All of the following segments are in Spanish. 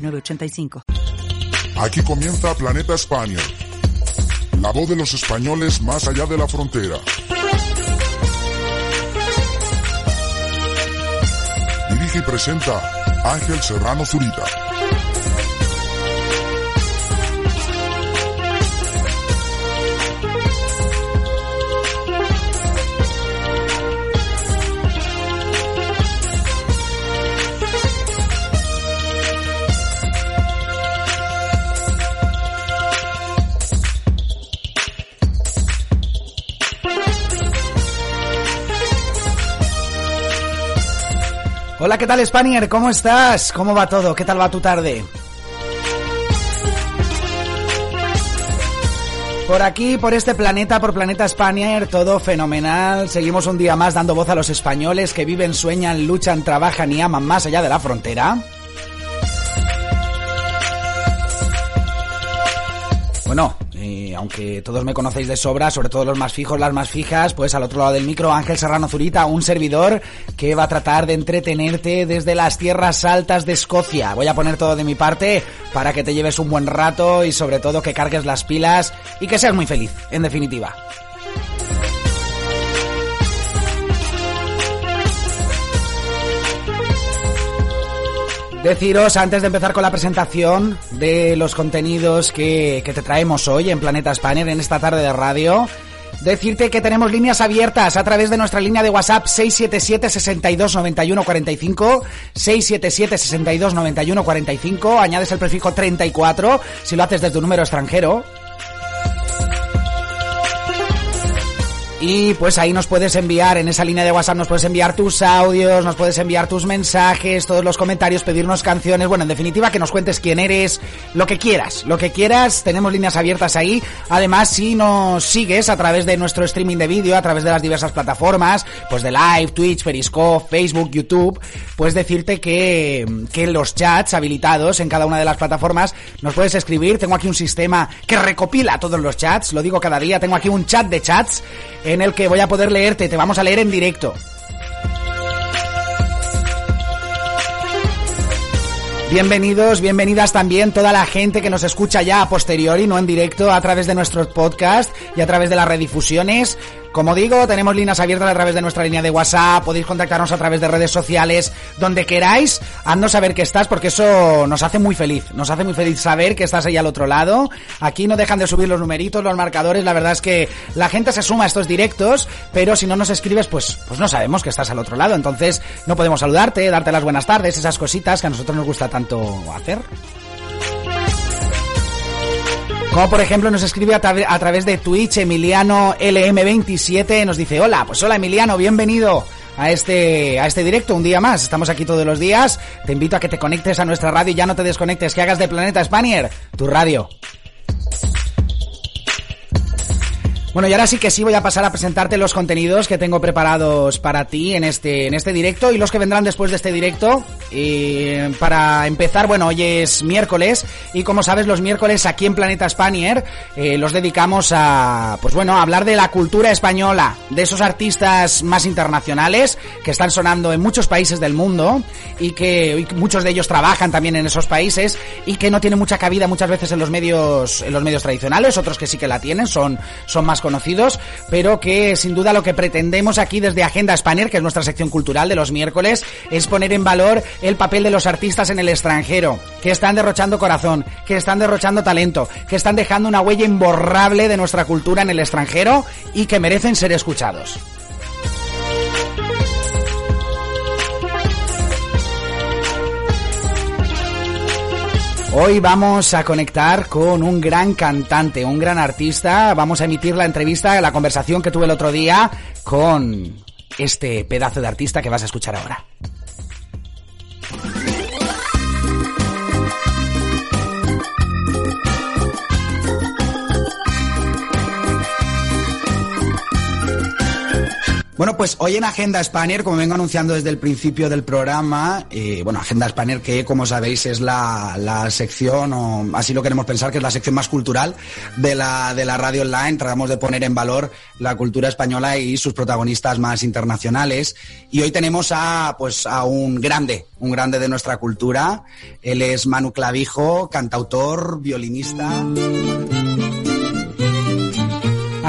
906985. Aquí comienza Planeta España. La voz de los españoles más allá de la frontera. Dirige y presenta Ángel Serrano Zurita. Hola, ¿qué tal, Spanier? ¿Cómo estás? ¿Cómo va todo? ¿Qué tal va tu tarde? Por aquí, por este planeta, por Planeta Spanier, todo fenomenal. Seguimos un día más dando voz a los españoles que viven, sueñan, luchan, trabajan y aman más allá de la frontera. Bueno, eh, aunque todos me conocéis de sobra, sobre todo los más fijos, las más fijas, pues al otro lado del micro Ángel Serrano Zurita, un servidor que va a tratar de entretenerte desde las tierras altas de Escocia. Voy a poner todo de mi parte para que te lleves un buen rato y sobre todo que cargues las pilas y que seas muy feliz, en definitiva. Deciros, antes de empezar con la presentación de los contenidos que, que te traemos hoy en Planeta Spanier, en esta tarde de radio, decirte que tenemos líneas abiertas a través de nuestra línea de WhatsApp 677 62 91 45 677 62 91 45 añades el prefijo 34 si lo haces desde un número extranjero Y pues ahí nos puedes enviar, en esa línea de WhatsApp nos puedes enviar tus audios, nos puedes enviar tus mensajes, todos los comentarios, pedirnos canciones, bueno, en definitiva que nos cuentes quién eres, lo que quieras, lo que quieras, tenemos líneas abiertas ahí. Además, si nos sigues a través de nuestro streaming de vídeo, a través de las diversas plataformas, pues de Live, Twitch, Periscope, Facebook, YouTube, pues decirte que, que los chats habilitados en cada una de las plataformas nos puedes escribir. Tengo aquí un sistema que recopila todos los chats, lo digo cada día, tengo aquí un chat de chats en el que voy a poder leerte, te vamos a leer en directo. Bienvenidos, bienvenidas también toda la gente que nos escucha ya a posteriori, no en directo, a través de nuestros podcasts y a través de las redifusiones. Como digo, tenemos líneas abiertas a través de nuestra línea de WhatsApp, podéis contactarnos a través de redes sociales, donde queráis, haznos saber que estás, porque eso nos hace muy feliz, nos hace muy feliz saber que estás ahí al otro lado. Aquí no dejan de subir los numeritos, los marcadores, la verdad es que la gente se suma a estos directos, pero si no nos escribes, pues, pues no sabemos que estás al otro lado, entonces no podemos saludarte, darte las buenas tardes, esas cositas que a nosotros nos gusta tanto hacer. Como por ejemplo nos escribe a, tra a, través de Twitch Emiliano LM27, nos dice, hola, pues hola Emiliano, bienvenido a este, a este directo un día más. Estamos aquí todos los días. Te invito a que te conectes a nuestra radio y ya no te desconectes, que hagas de Planeta Spanier tu radio. Bueno, y ahora sí que sí voy a pasar a presentarte los contenidos que tengo preparados para ti en este, en este directo y los que vendrán después de este directo. Y para empezar, bueno, hoy es miércoles y como sabes, los miércoles aquí en Planeta Spanier eh, los dedicamos a, pues bueno, a hablar de la cultura española, de esos artistas más internacionales que están sonando en muchos países del mundo y que muchos de ellos trabajan también en esos países y que no tienen mucha cabida muchas veces en los medios, en los medios tradicionales, otros que sí que la tienen, son, son conocidos, pero que sin duda lo que pretendemos aquí desde Agenda Spanier, que es nuestra sección cultural de los miércoles, es poner en valor el papel de los artistas en el extranjero, que están derrochando corazón, que están derrochando talento, que están dejando una huella imborrable de nuestra cultura en el extranjero y que merecen ser escuchados. Hoy vamos a conectar con un gran cantante, un gran artista. Vamos a emitir la entrevista, la conversación que tuve el otro día con este pedazo de artista que vas a escuchar ahora. Bueno, pues hoy en Agenda Spanier, como vengo anunciando desde el principio del programa, eh, bueno, Agenda Spanier que como sabéis es la, la, sección, o así lo queremos pensar, que es la sección más cultural de la, de la radio online. Tratamos de poner en valor la cultura española y sus protagonistas más internacionales. Y hoy tenemos a, pues, a un grande, un grande de nuestra cultura. Él es Manu Clavijo, cantautor, violinista.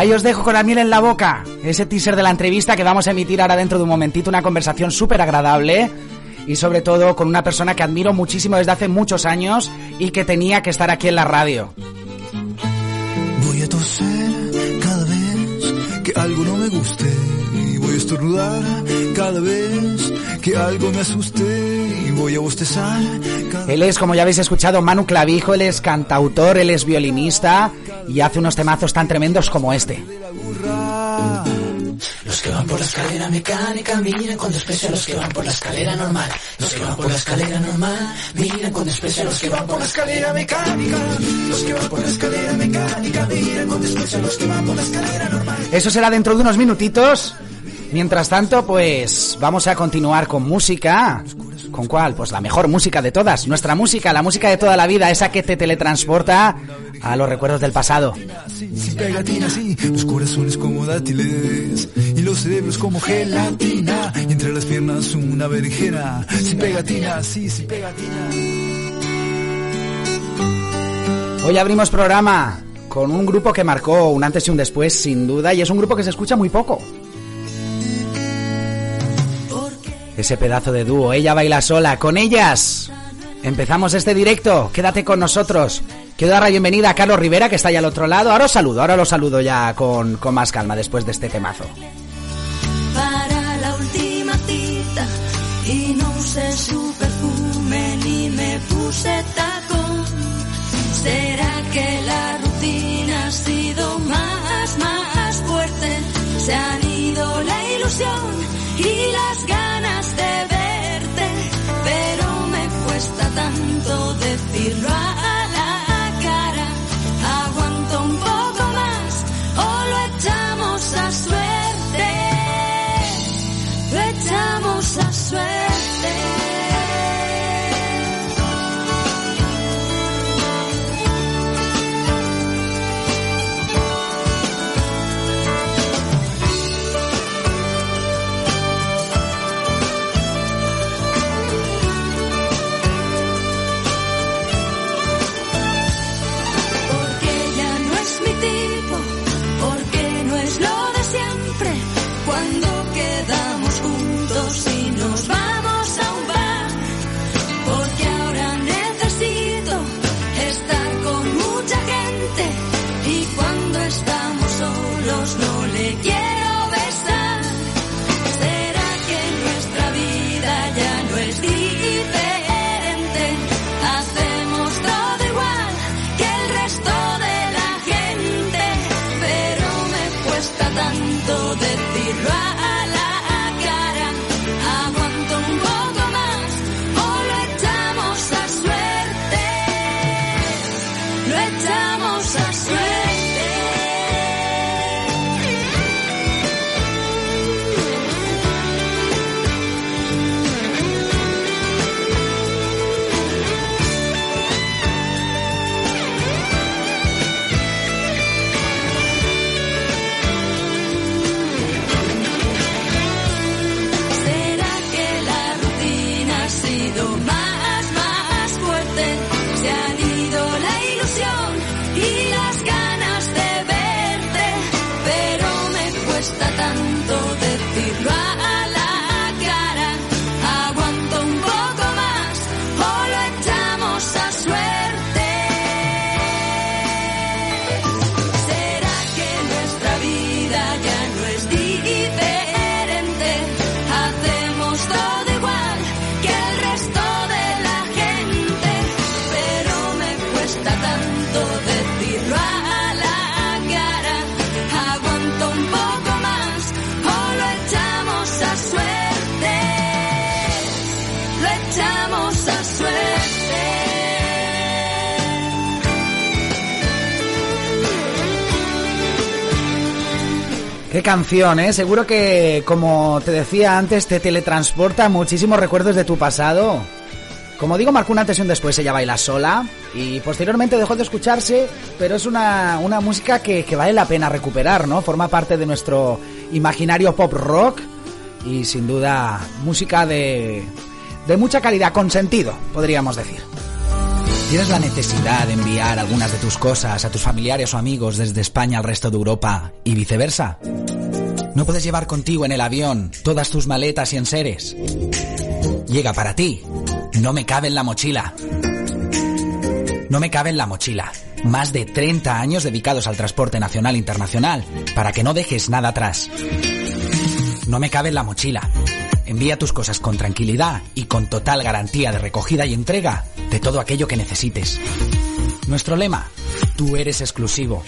Ahí os dejo con la miel en la boca. Ese teaser de la entrevista que vamos a emitir ahora dentro de un momentito. Una conversación súper agradable. Y sobre todo con una persona que admiro muchísimo desde hace muchos años y que tenía que estar aquí en la radio. Voy a toser cada vez que algo no me guste. Y voy a estornudar cada vez que algo me asuste. Y voy a bostezar. Él es, como ya habéis escuchado, Manu Clavijo. Él es cantautor, él es violinista y hace unos temazos tan tremendos como este. Los que van por la escalera mecánica miran con desprecio a los que van por la escalera normal. Los que van por la escalera normal miran con desprecio a los que van por la escalera mecánica. Los que van por la escalera mecánica miran con desprecio a los que van por la escalera normal. Eso será dentro de unos minutitos. Mientras tanto, pues vamos a continuar con música. ¿Con cuál? Pues la mejor música de todas. Nuestra música, la música de toda la vida, esa que te teletransporta a los recuerdos del pasado. Sin pegatina, sí, los corazones como dátiles y los cerebros como gelatina y entre las piernas una berenjena. Sin pegatina, sí, sin pegatina. Hoy abrimos programa con un grupo que marcó un antes y un después, sin duda, y es un grupo que se escucha muy poco. Ese pedazo de dúo, ella baila sola, con ellas. Empezamos este directo, quédate con nosotros. Quiero dar la bienvenida a Carlos Rivera, que está allá al otro lado. Ahora os saludo, ahora lo saludo ya con, con más calma después de este temazo. Para la última cita y no usé su perfume ni me puse tacón. ¿Será que la rutina ha sido más, más fuerte? Se han ido la ilusión y las ganas Qué canción, ¿eh? Seguro que, como te decía antes, te teletransporta muchísimos recuerdos de tu pasado. Como digo, marcó un antes un después, ella baila sola y posteriormente dejó de escucharse, pero es una, una música que, que vale la pena recuperar, ¿no? Forma parte de nuestro imaginario pop rock y sin duda música de, de mucha calidad, con sentido, podríamos decir. ¿Tienes la necesidad de enviar algunas de tus cosas a tus familiares o amigos desde España al resto de Europa y viceversa? ¿No puedes llevar contigo en el avión todas tus maletas y enseres? Llega para ti. No me cabe en la mochila. No me cabe en la mochila. Más de 30 años dedicados al transporte nacional e internacional para que no dejes nada atrás. No me cabe en la mochila. Envía tus cosas con tranquilidad y con total garantía de recogida y entrega de todo aquello que necesites. Nuestro lema, tú eres exclusivo.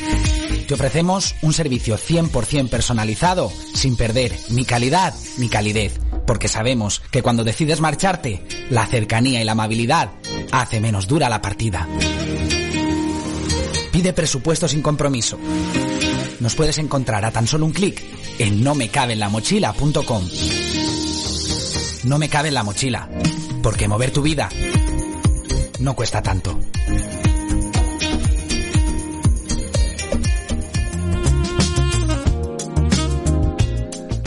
Te ofrecemos un servicio 100% personalizado, sin perder ni calidad ni calidez, porque sabemos que cuando decides marcharte, la cercanía y la amabilidad hace menos dura la partida. Pide presupuesto sin compromiso. Nos puedes encontrar a tan solo un clic en nomecabenlamochila.com. No me cabe en la mochila, porque mover tu vida no cuesta tanto.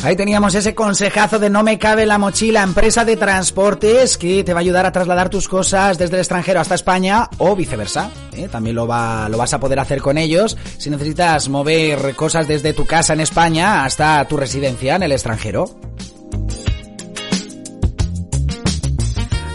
Ahí teníamos ese consejazo de no me cabe la mochila, empresa de transportes que te va a ayudar a trasladar tus cosas desde el extranjero hasta España o viceversa. ¿eh? También lo, va, lo vas a poder hacer con ellos si necesitas mover cosas desde tu casa en España hasta tu residencia en el extranjero.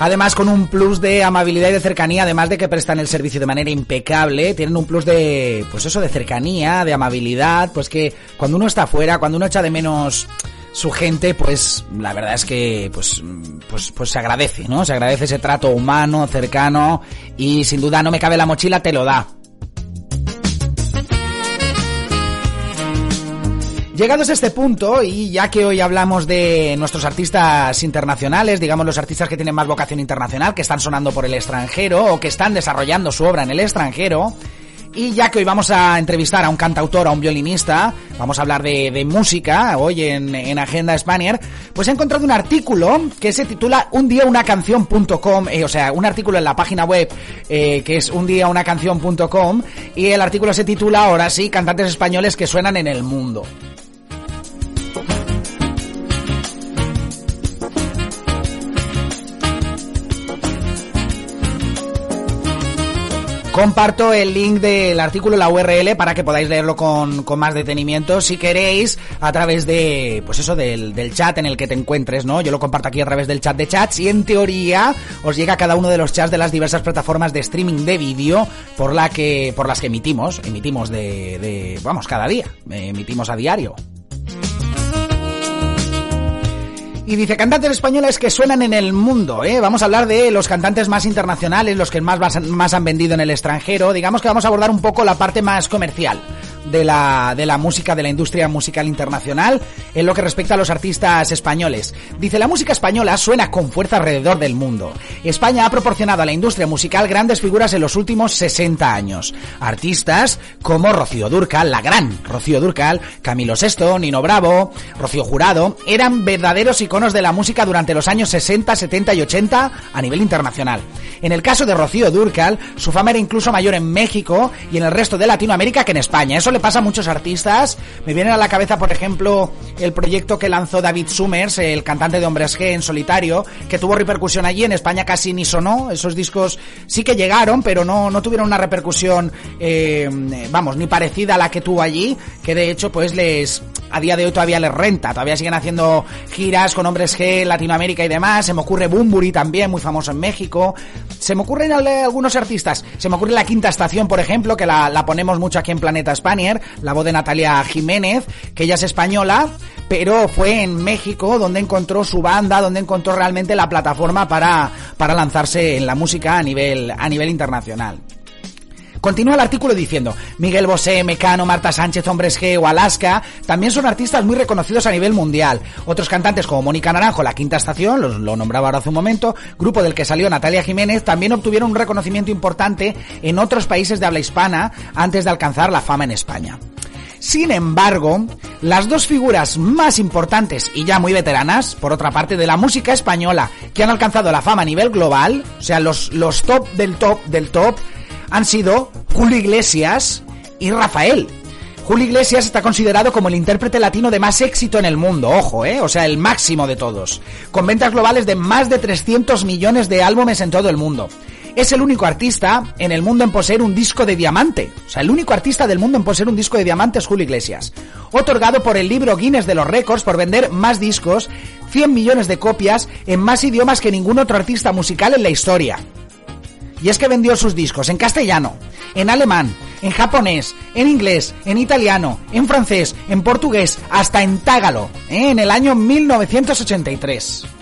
Además, con un plus de amabilidad y de cercanía, además de que prestan el servicio de manera impecable, tienen un plus de, pues eso, de cercanía, de amabilidad, pues que cuando uno está afuera, cuando uno echa de menos su gente, pues la verdad es que pues, pues, pues se agradece, ¿no? Se agradece ese trato humano, cercano y sin duda no me cabe la mochila, te lo da. Llegados a este punto, y ya que hoy hablamos de nuestros artistas internacionales, digamos los artistas que tienen más vocación internacional, que están sonando por el extranjero o que están desarrollando su obra en el extranjero, y ya que hoy vamos a entrevistar a un cantautor, a un violinista, vamos a hablar de, música hoy en, en, Agenda Spanier, pues he encontrado un artículo que se titula Un día una canción.com, eh, o sea, un artículo en la página web eh, que es un día una canción.com y el artículo se titula ahora sí, cantantes españoles que suenan en el mundo. Comparto el link del artículo, la URL, para que podáis leerlo con, con, más detenimiento si queréis, a través de, pues eso, del, del, chat en el que te encuentres, ¿no? Yo lo comparto aquí a través del chat de chats y en teoría os llega cada uno de los chats de las diversas plataformas de streaming de vídeo por la que, por las que emitimos, emitimos de, de vamos, cada día, emitimos a diario. Y dice, cantantes españoles que suenan en el mundo, ¿eh? Vamos a hablar de los cantantes más internacionales, los que más, más han vendido en el extranjero. Digamos que vamos a abordar un poco la parte más comercial de la, de la música, de la industria musical internacional, en lo que respecta a los artistas españoles. Dice, la música española suena con fuerza alrededor del mundo. España ha proporcionado a la industria musical grandes figuras en los últimos 60 años. Artistas como Rocío Durcal, la gran Rocío Durcal, Camilo Sesto, Nino Bravo, Rocío Jurado, eran verdaderos iconos de la música durante los años 60, 70 y 80 a nivel internacional. En el caso de Rocío Durcal, su fama era incluso mayor en México y en el resto de Latinoamérica que en España. Le pasa a muchos artistas. Me viene a la cabeza, por ejemplo, el proyecto que lanzó David Summers, el cantante de Hombres G en solitario, que tuvo repercusión allí. En España casi ni sonó. Esos discos sí que llegaron, pero no, no tuvieron una repercusión, eh, vamos, ni parecida a la que tuvo allí. Que de hecho, pues les, a día de hoy todavía les renta. Todavía siguen haciendo giras con Hombres G en Latinoamérica y demás. Se me ocurre Bumburi también, muy famoso en México. Se me ocurren algunos artistas. Se me ocurre La Quinta Estación, por ejemplo, que la, ponemos mucho aquí en Planeta Spanier. La voz de Natalia Jiménez, que ella es española, pero fue en México donde encontró su banda, donde encontró realmente la plataforma para, para lanzarse en la música a nivel, a nivel internacional. Continúa el artículo diciendo, Miguel Bosé, Mecano, Marta Sánchez, Hombres G o Alaska también son artistas muy reconocidos a nivel mundial. Otros cantantes como Mónica Naranjo, La Quinta Estación, lo, lo nombraba ahora hace un momento, grupo del que salió Natalia Jiménez, también obtuvieron un reconocimiento importante en otros países de habla hispana antes de alcanzar la fama en España. Sin embargo, las dos figuras más importantes y ya muy veteranas, por otra parte, de la música española que han alcanzado la fama a nivel global, o sea, los, los top del top del top, han sido Julio Iglesias y Rafael. Julio Iglesias está considerado como el intérprete latino de más éxito en el mundo, ojo, ¿eh? O sea, el máximo de todos, con ventas globales de más de 300 millones de álbumes en todo el mundo es el único artista en el mundo en poseer un disco de diamante. O sea, el único artista del mundo en poseer un disco de diamante es Julio Iglesias. Otorgado por el libro Guinness de los Récords por vender más discos, 100 millones de copias en más idiomas que ningún otro artista musical en la historia. Y es que vendió sus discos en castellano, en alemán, en japonés, en inglés, en italiano, en francés, en portugués, hasta en tágalo, ¿eh? en el año 1983.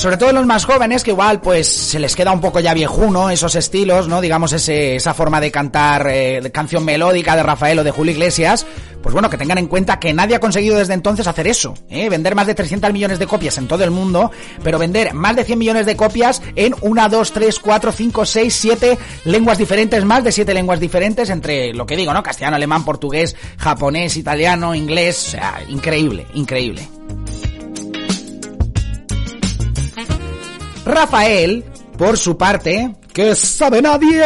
Sobre todo los más jóvenes, que igual pues se les queda un poco ya viejuno esos estilos, ¿no? Digamos ese, esa forma de cantar eh, canción melódica de Rafael o de Julio Iglesias. Pues bueno, que tengan en cuenta que nadie ha conseguido desde entonces hacer eso, ¿eh? Vender más de 300 millones de copias en todo el mundo, pero vender más de 100 millones de copias en una, dos, tres, cuatro, cinco, seis, siete lenguas diferentes, más de siete lenguas diferentes entre lo que digo, ¿no? Castellano, alemán, portugués, japonés, italiano, inglés, o sea, increíble, increíble. Rafael, por su parte, que sabe nadie,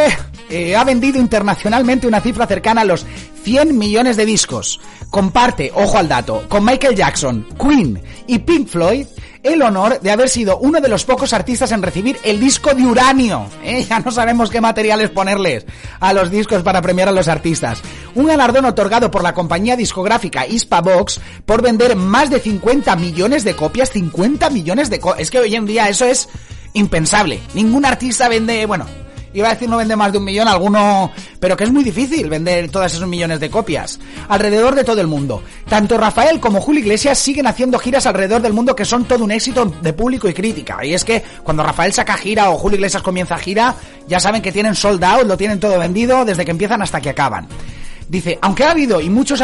eh, ha vendido internacionalmente una cifra cercana a los 100 millones de discos. Comparte, ojo al dato, con Michael Jackson, Queen y Pink Floyd el honor de haber sido uno de los pocos artistas en recibir el disco de uranio. ¿eh? Ya no sabemos qué materiales ponerles a los discos para premiar a los artistas. Un galardón otorgado por la compañía discográfica Box por vender más de 50 millones de copias. 50 millones de copias. Es que hoy en día eso es impensable. Ningún artista vende, bueno, iba a decir no vende más de un millón, alguno, pero que es muy difícil vender todas esos millones de copias alrededor de todo el mundo. Tanto Rafael como Julio Iglesias siguen haciendo giras alrededor del mundo que son todo un éxito de público y crítica. Y es que cuando Rafael saca gira o Julio Iglesias comienza gira, ya saben que tienen sold out, lo tienen todo vendido desde que empiezan hasta que acaban. Dice, aunque ha habido y muchos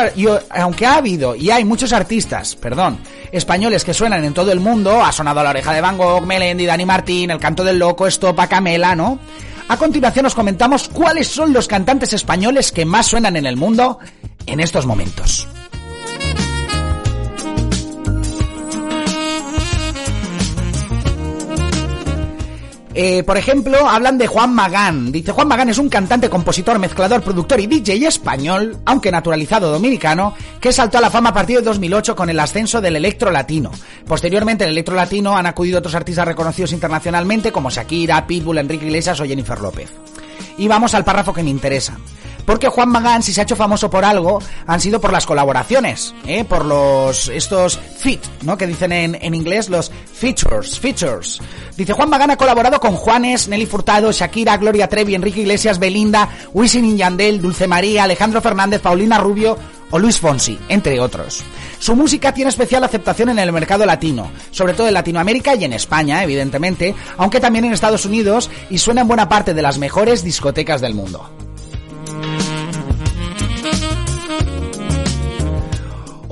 aunque ha habido y hay muchos artistas, perdón, españoles que suenan en todo el mundo, ha sonado La oreja de Van Gogh, Melendi, Dani Martín, El canto del loco, Estopa, Camela, ¿no? A continuación os comentamos cuáles son los cantantes españoles que más suenan en el mundo en estos momentos. Eh, por ejemplo, hablan de Juan Magán. Dice, Juan Magán es un cantante, compositor, mezclador, productor y DJ español, aunque naturalizado dominicano, que saltó a la fama a partir de 2008 con el ascenso del electro latino. Posteriormente, el electro latino han acudido otros artistas reconocidos internacionalmente como Shakira, Pitbull, Enrique Iglesias o Jennifer López. Y vamos al párrafo que me interesa. Porque Juan Magán, si se ha hecho famoso por algo, han sido por las colaboraciones, ¿eh? por los estos fit, ¿no? Que dicen en, en inglés los features, features. Dice Juan Magán ha colaborado con Juanes, Nelly Furtado, Shakira, Gloria Trevi, Enrique Iglesias, Belinda, Wisin y Yandel, Dulce María, Alejandro Fernández, Paulina Rubio o Luis Fonsi, entre otros. Su música tiene especial aceptación en el mercado latino, sobre todo en Latinoamérica y en España, evidentemente, aunque también en Estados Unidos y suena en buena parte de las mejores discotecas del mundo.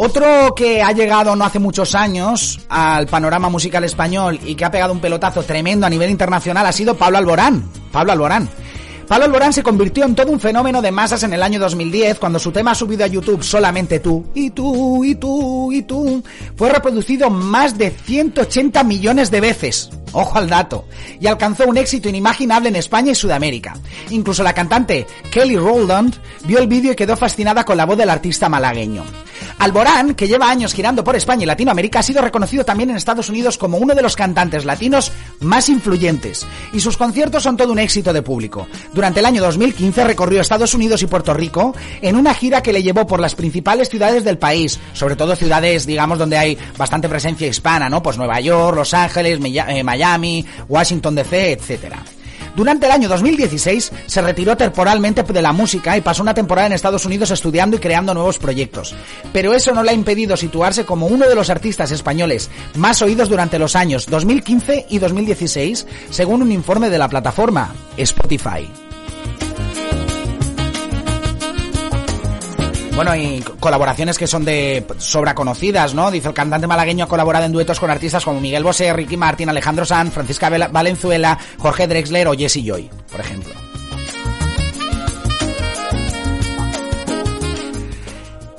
Otro que ha llegado no hace muchos años al panorama musical español y que ha pegado un pelotazo tremendo a nivel internacional ha sido Pablo Alborán. Pablo Alborán. Pablo Alborán se convirtió en todo un fenómeno de masas en el año 2010 cuando su tema subido a YouTube Solamente tú, y tú, y tú, y tú, fue reproducido más de 180 millones de veces. Ojo al dato. Y alcanzó un éxito inimaginable en España y Sudamérica. Incluso la cantante Kelly Rowland vio el vídeo y quedó fascinada con la voz del artista malagueño. Alborán, que lleva años girando por España y Latinoamérica, ha sido reconocido también en Estados Unidos como uno de los cantantes latinos más influyentes, y sus conciertos son todo un éxito de público. Durante el año 2015 recorrió Estados Unidos y Puerto Rico en una gira que le llevó por las principales ciudades del país, sobre todo ciudades, digamos, donde hay bastante presencia hispana, ¿no? Pues Nueva York, Los Ángeles, eh, Miami, Washington DC, etcétera. Durante el año 2016 se retiró temporalmente de la música y pasó una temporada en Estados Unidos estudiando y creando nuevos proyectos. Pero eso no le ha impedido situarse como uno de los artistas españoles más oídos durante los años 2015 y 2016, según un informe de la plataforma Spotify. Bueno, y colaboraciones que son de sobra conocidas, ¿no? Dice el cantante malagueño ha colaborado en duetos con artistas como Miguel Bosé, Ricky Martín, Alejandro Sanz, Francisca Valenzuela, Jorge Drexler o Jesse Joy, por ejemplo.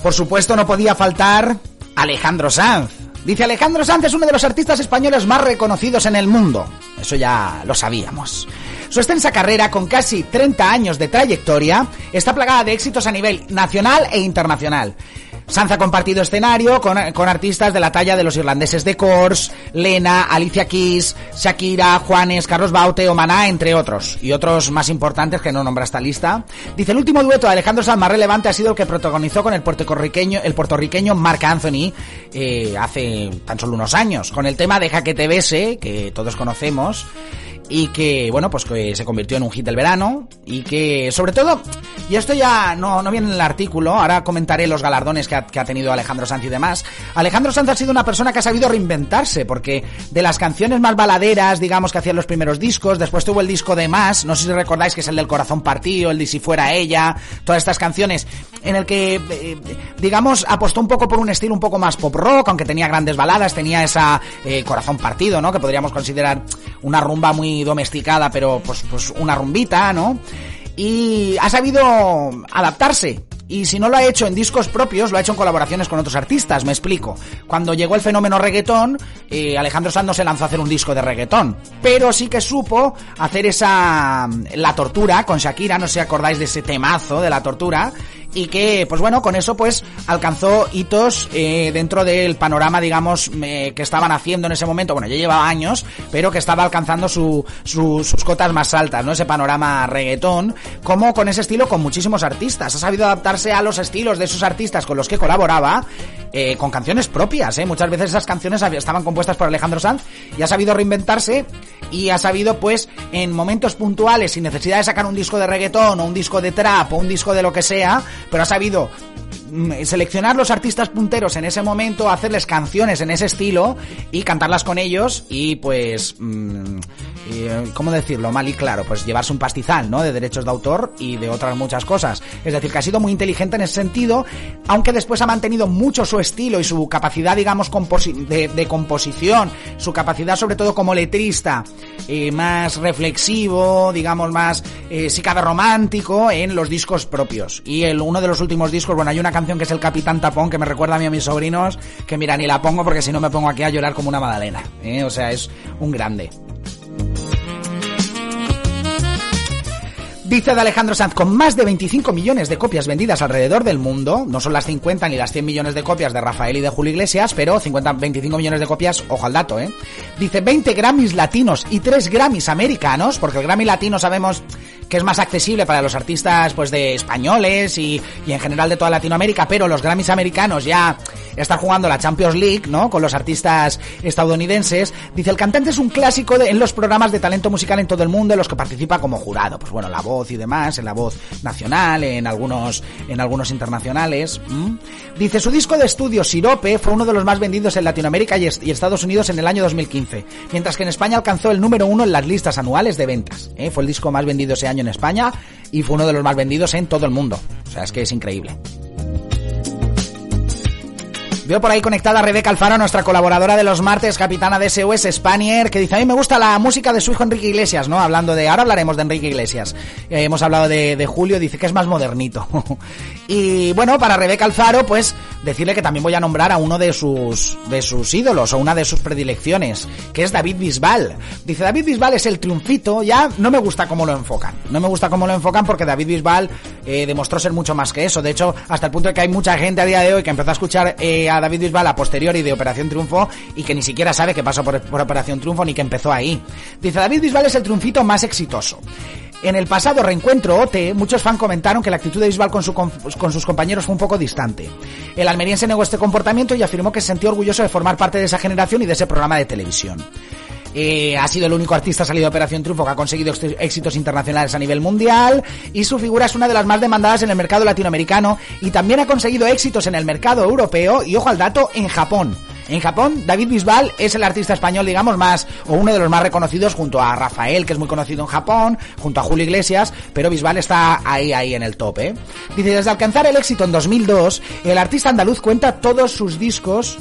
Por supuesto, no podía faltar Alejandro Sanz. Dice Alejandro Sanz es uno de los artistas españoles más reconocidos en el mundo. Eso ya lo sabíamos. Su extensa carrera, con casi 30 años de trayectoria, está plagada de éxitos a nivel nacional e internacional. Sanz ha compartido escenario con, artistas de la talla de los irlandeses de Kors, Lena, Alicia Keys, Shakira, Juanes, Carlos Baute o Maná, entre otros. Y otros más importantes que no nombra esta lista. Dice, el último dueto de Alejandro Sanz más relevante ha sido el que protagonizó con el puertorriqueño, el puertorriqueño Marc Anthony eh, hace tan solo unos años. Con el tema Deja que te bese, que todos conocemos y que, bueno, pues que se convirtió en un hit del verano y que, sobre todo, y esto ya no, no viene en el artículo, ahora comentaré los galardones que ha, que ha, tenido Alejandro Sanz y demás. Alejandro Sanz ha sido una persona que ha sabido reinventarse, porque de las canciones más baladeras, digamos, que hacían los primeros discos, después tuvo el disco de Más, no sé si recordáis que es el del corazón partido, el de Si fuera ella, todas estas canciones, en el que, eh, digamos, apostó un poco por un estilo un poco más pop rock, aunque tenía grandes baladas, tenía esa eh, corazón partido, ¿no? Que podríamos considerar una rumba muy domesticada, pero pues, pues una rumbita, ¿no? Y ha sabido adaptarse. Y si no lo ha hecho en discos propios, lo ha hecho en colaboraciones con otros artistas, me explico. Cuando llegó el fenómeno reggaetón, eh, Alejandro Sanz no se lanzó a hacer un disco de reggaetón. Pero sí que supo hacer esa... La tortura con Shakira, no sé si acordáis de ese temazo de la tortura. Y que, pues bueno, con eso pues alcanzó hitos eh, dentro del panorama, digamos, eh, que estaban haciendo en ese momento. Bueno, ya llevaba años, pero que estaba alcanzando su, su, sus cotas más altas, ¿no? Ese panorama reggaetón, como con ese estilo con muchísimos artistas. Ha sabido adaptarse a los estilos de esos artistas con los que colaboraba, eh, con canciones propias, ¿eh? Muchas veces esas canciones estaban compuestas por Alejandro Sanz y ha sabido reinventarse y ha sabido, pues, en momentos puntuales, sin necesidad de sacar un disco de reggaetón o un disco de trap o un disco de lo que sea, pero ha sabido seleccionar los artistas punteros en ese momento, hacerles canciones en ese estilo y cantarlas con ellos y pues, mmm, ¿cómo decirlo? Mal y claro, pues llevarse un pastizal, ¿no? De derechos de autor y de otras muchas cosas. Es decir, que ha sido muy inteligente en ese sentido, aunque después ha mantenido mucho su estilo y su capacidad, digamos, de, composición, su capacidad sobre todo como letrista, eh, más reflexivo, digamos, más, eh, si cabe romántico en los discos propios. Y el, uno de los últimos discos, bueno, hay una canción que es el Capitán Tapón, que me recuerda a mí a mis sobrinos, que mira, ni la pongo porque si no me pongo aquí a llorar como una magdalena. ¿eh? O sea, es un grande. Dice de Alejandro Sanz, con más de 25 millones de copias vendidas alrededor del mundo, no son las 50 ni las 100 millones de copias de Rafael y de Julio Iglesias, pero 50, 25 millones de copias, ojo al dato, ¿eh? Dice 20 Grammys latinos y 3 Grammys americanos, porque el Grammy latino sabemos que es más accesible para los artistas pues de españoles y, y en general de toda Latinoamérica, pero los Grammys americanos ya están jugando la Champions League, ¿no? Con los artistas estadounidenses. Dice, el cantante es un clásico de, en los programas de talento musical en todo el mundo en los que participa como jurado. Pues bueno, la voz y demás, en la voz nacional, en algunos, en algunos internacionales. Dice, su disco de estudio Sirope fue uno de los más vendidos en Latinoamérica y, y, Estados Unidos en el año 2015, mientras que en España alcanzó el número uno en las listas anuales de ventas. ¿eh? Fue el disco más vendido ese año en España y fue uno de los más vendidos en todo el mundo. O sea, es que es increíble. Veo por ahí conectada a Rebeca Alfaro, nuestra colaboradora de los martes, capitana de SOS Spanier, que dice, a mí me gusta la música de su hijo Enrique Iglesias, ¿no? Hablando de, ahora hablaremos de Enrique Iglesias. Eh, hemos hablado de, Julio, dice que es más modernito. y bueno, para Rebeca Alfaro, pues decirle que también voy a nombrar a uno de sus, de sus ídolos, o una de sus predilecciones, que es David Bisbal. Dice, David Bisbal es el triunfito, ya no me gusta cómo lo enfocan. No me gusta cómo lo enfocan porque David Bisbal eh, demostró ser mucho más que eso. De hecho, hasta el punto de que hay mucha gente a día de hoy que empezó a escuchar eh, a David Bisbal a posteriori de Operación Triunfo y que ni siquiera sabe que pasó por, Operación Triunfo ni que empezó ahí. Dice, David Bisbal es el triunfito más exitoso. En el pasado reencuentro OT, muchos fans comentaron que la actitud de Bisbal con, su, con, sus compañeros fue un poco distante. El almeriense negó este comportamiento y afirmó que se sentía orgulloso de formar parte de esa generación y de ese programa de televisión. Eh, ha sido el único artista salido de Operación Triunfo que ha conseguido éxitos internacionales a nivel mundial y su figura es una de las más demandadas en el mercado latinoamericano y también ha conseguido éxitos en el mercado europeo y ojo al dato en Japón. En Japón, David Bisbal es el artista español, digamos, más, o uno de los más reconocidos junto a Rafael, que es muy conocido en Japón, junto a Julio Iglesias, pero Bisbal está ahí, ahí en el top, ¿eh? Dice, desde alcanzar el éxito en 2002, el artista andaluz cuenta todos sus discos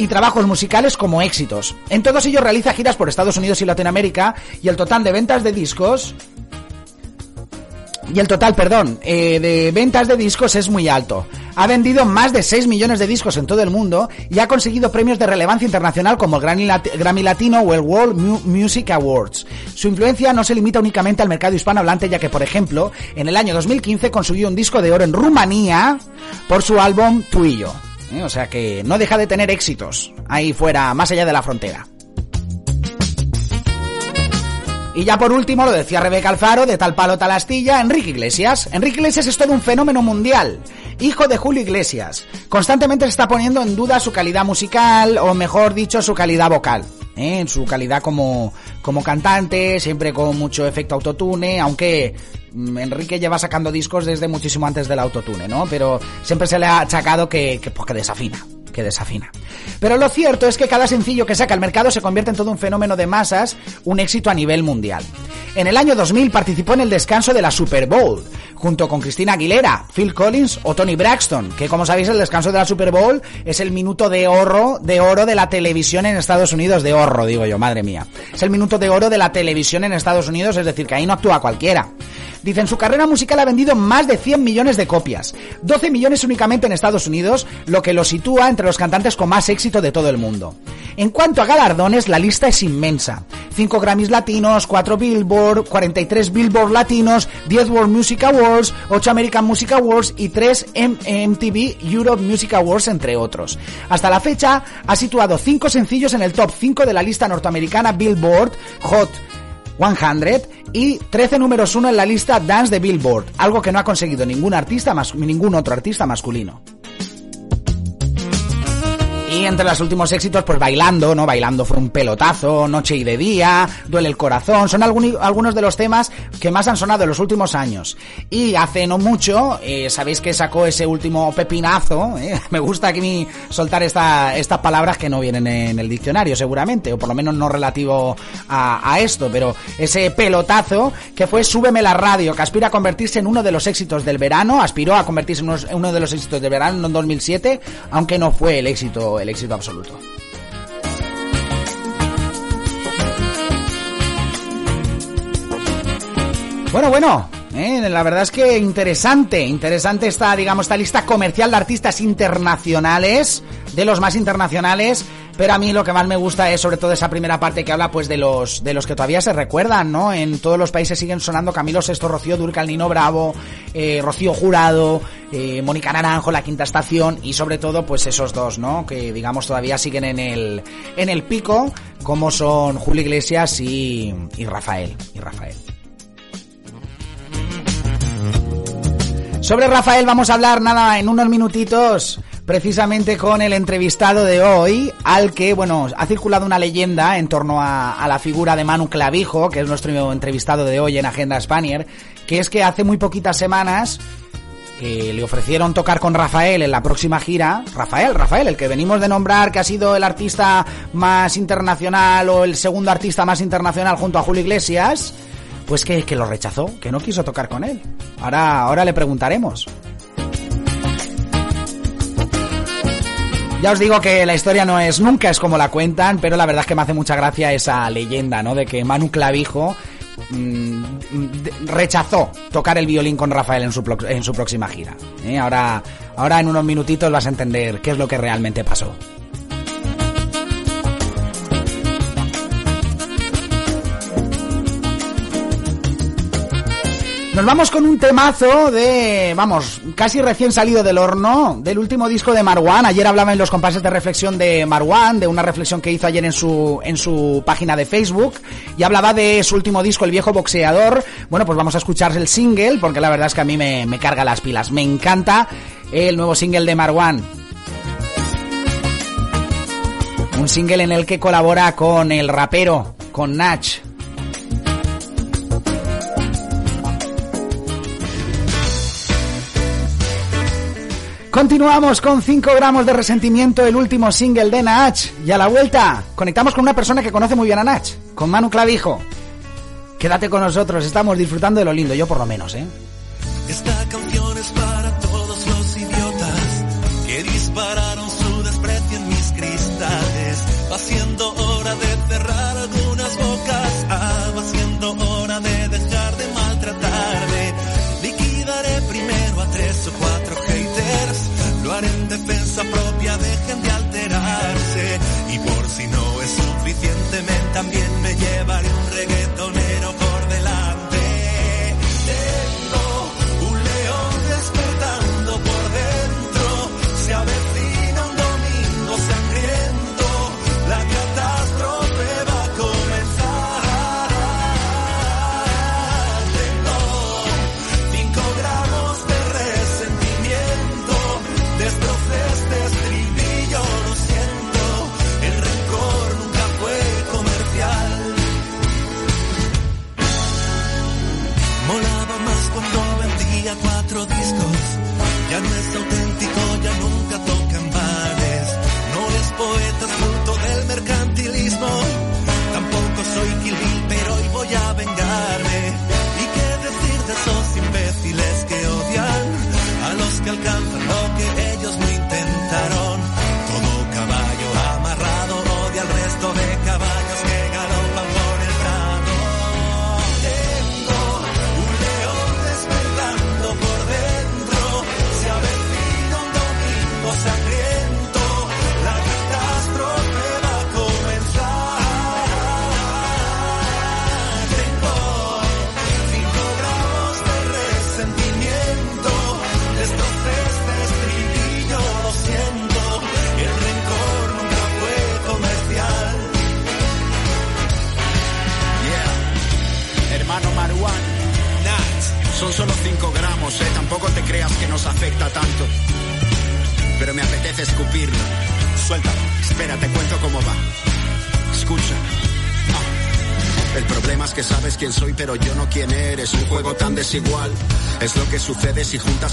y trabajos musicales como éxitos. En todos ellos realiza giras por Estados Unidos y Latinoamérica y el total de ventas de discos y el total, perdón, eh, de ventas de discos es muy alto. ha vendido más de 6 millones de discos en todo el mundo y ha conseguido premios de relevancia internacional como el Grammy, Lat- Grammy Latino o el World Mu- Music Awards. Su influencia no se limita únicamente al mercado hispanohablante, ya que, por ejemplo, en el año 2015 consiguió un disco de oro en Rumanía por su álbum Tú y yo. ¿Eh? O sea que no deja de tener éxitos ahí fuera, más allá de la frontera. Y ya por último, lo decía Rebeca Alfaro, de tal palo tal astilla, Enrique Iglesias. Enrique Iglesias es todo un fenómeno mundial. Hijo de Julio Iglesias. Constantemente se está poniendo en duda su calidad musical, o mejor dicho, su calidad vocal. ¿Eh? Su calidad como, como cantante, siempre con mucho efecto autotune, aunque mm, Enrique lleva sacando discos desde muchísimo antes del autotune, ¿no? Pero siempre se le ha achacado que, que, pues, que desafina que desafina. Pero lo cierto es que cada sencillo que saca al mercado se convierte en todo un fenómeno de masas, un éxito a nivel mundial. En el año 2000 participó en el descanso de la Super Bowl, junto con Cristina Aguilera, Phil Collins o Tony Braxton, que como sabéis el descanso de la Super Bowl es el minuto de oro, de oro de la televisión en Estados Unidos, de oro, digo yo, madre mía. Es el minuto de oro de la televisión en Estados Unidos, es decir, que ahí no actúa cualquiera. Dicen, su carrera musical ha vendido más de 100 millones de copias, 12 millones únicamente en Estados Unidos, lo que lo sitúa entre los cantantes con más éxito de todo el mundo. En cuanto a galardones, la lista es inmensa. 5 Grammys latinos, 4 Billboard, 43 Billboard latinos, 10 World Music Awards, 8 American Music Awards y 3 MTV Europe Music Awards, entre otros. Hasta la fecha, ha situado 5 sencillos en el top 5 de la lista norteamericana Billboard Hot 100 y 13 números 1 en la lista Dance de Billboard, algo que no ha conseguido ningún artista mas- ningún otro artista masculino. Y entre los últimos éxitos, pues Bailando, ¿no? Bailando fue un pelotazo, Noche y de Día, Duele el Corazón, son algunos de los temas que más han sonado en los últimos años. Y hace no mucho, eh, sabéis que sacó ese último pepinazo, ¿eh? me gusta aquí soltar esta, estas palabras que no vienen en el diccionario seguramente, o por lo menos no relativo a, a esto, pero ese pelotazo que fue Súbeme la radio, que aspira a convertirse en uno de los éxitos del verano, aspiró a convertirse en uno de los éxitos del verano en 2007, aunque no fue el éxito, el éxito absoluto. Bueno, bueno, eh, la verdad es que interesante, interesante esta, digamos, esta lista comercial de artistas internacionales, de los más internacionales, pero a mí lo que más me gusta es sobre todo esa primera parte que habla pues de los de los que todavía se recuerdan, ¿no? En todos los países siguen sonando Camilo Sesto, Rocío Durcal, Nino Bravo, eh, Rocío Jurado, eh, Mónica Naranjo, La Quinta Estación y sobre todo pues esos dos, ¿no? Que digamos todavía siguen en el en el pico, como son Julio Iglesias y, y Rafael, y Rafael. Sobre Rafael vamos a hablar nada en unos minutitos precisamente con el entrevistado de hoy, al que, bueno, ha circulado una leyenda en torno a, la figura de Manu Clavijo, que es nuestro entrevistado de hoy en Agenda Spanier, que es que hace muy poquitas semanas eh, le ofrecieron tocar con Rafael en la próxima gira. Rafael, Rafael, el que venimos de nombrar que ha sido el artista más internacional o el segundo artista más internacional junto a Julio Iglesias, pues que, que lo rechazó, que no quiso tocar con él. Ahora, ahora le preguntaremos. Ya os digo que la historia no es nunca es como la cuentan, pero la verdad es que me hace mucha gracia esa leyenda, ¿no? De que Manu Clavijo mm, rechazó tocar el violín con Rafael en su, pro- en su próxima gira. ¿eh? Ahora, ahora en unos minutitos vas a entender qué es lo que realmente pasó. Nos vamos con un temazo de, vamos, casi recién salido del horno, del último disco de Marwan. Ayer hablaba en los compases de reflexión de Marwan, de una reflexión que hizo ayer en su, en su página de Facebook, y hablaba de su último disco, El viejo boxeador. Bueno, pues vamos a escuchar el single, porque la verdad es que a mí me, me carga las pilas. Me encanta el nuevo single de Marwan. Un single en el que colabora con el rapero, con Nach. Continuamos con 5 gramos de resentimiento, el último single de Nach. Y a la vuelta, conectamos con una persona que conoce muy bien a Nach, con Manu Clavijo. Quédate con nosotros, estamos disfrutando de lo lindo, yo por lo menos, ¿eh?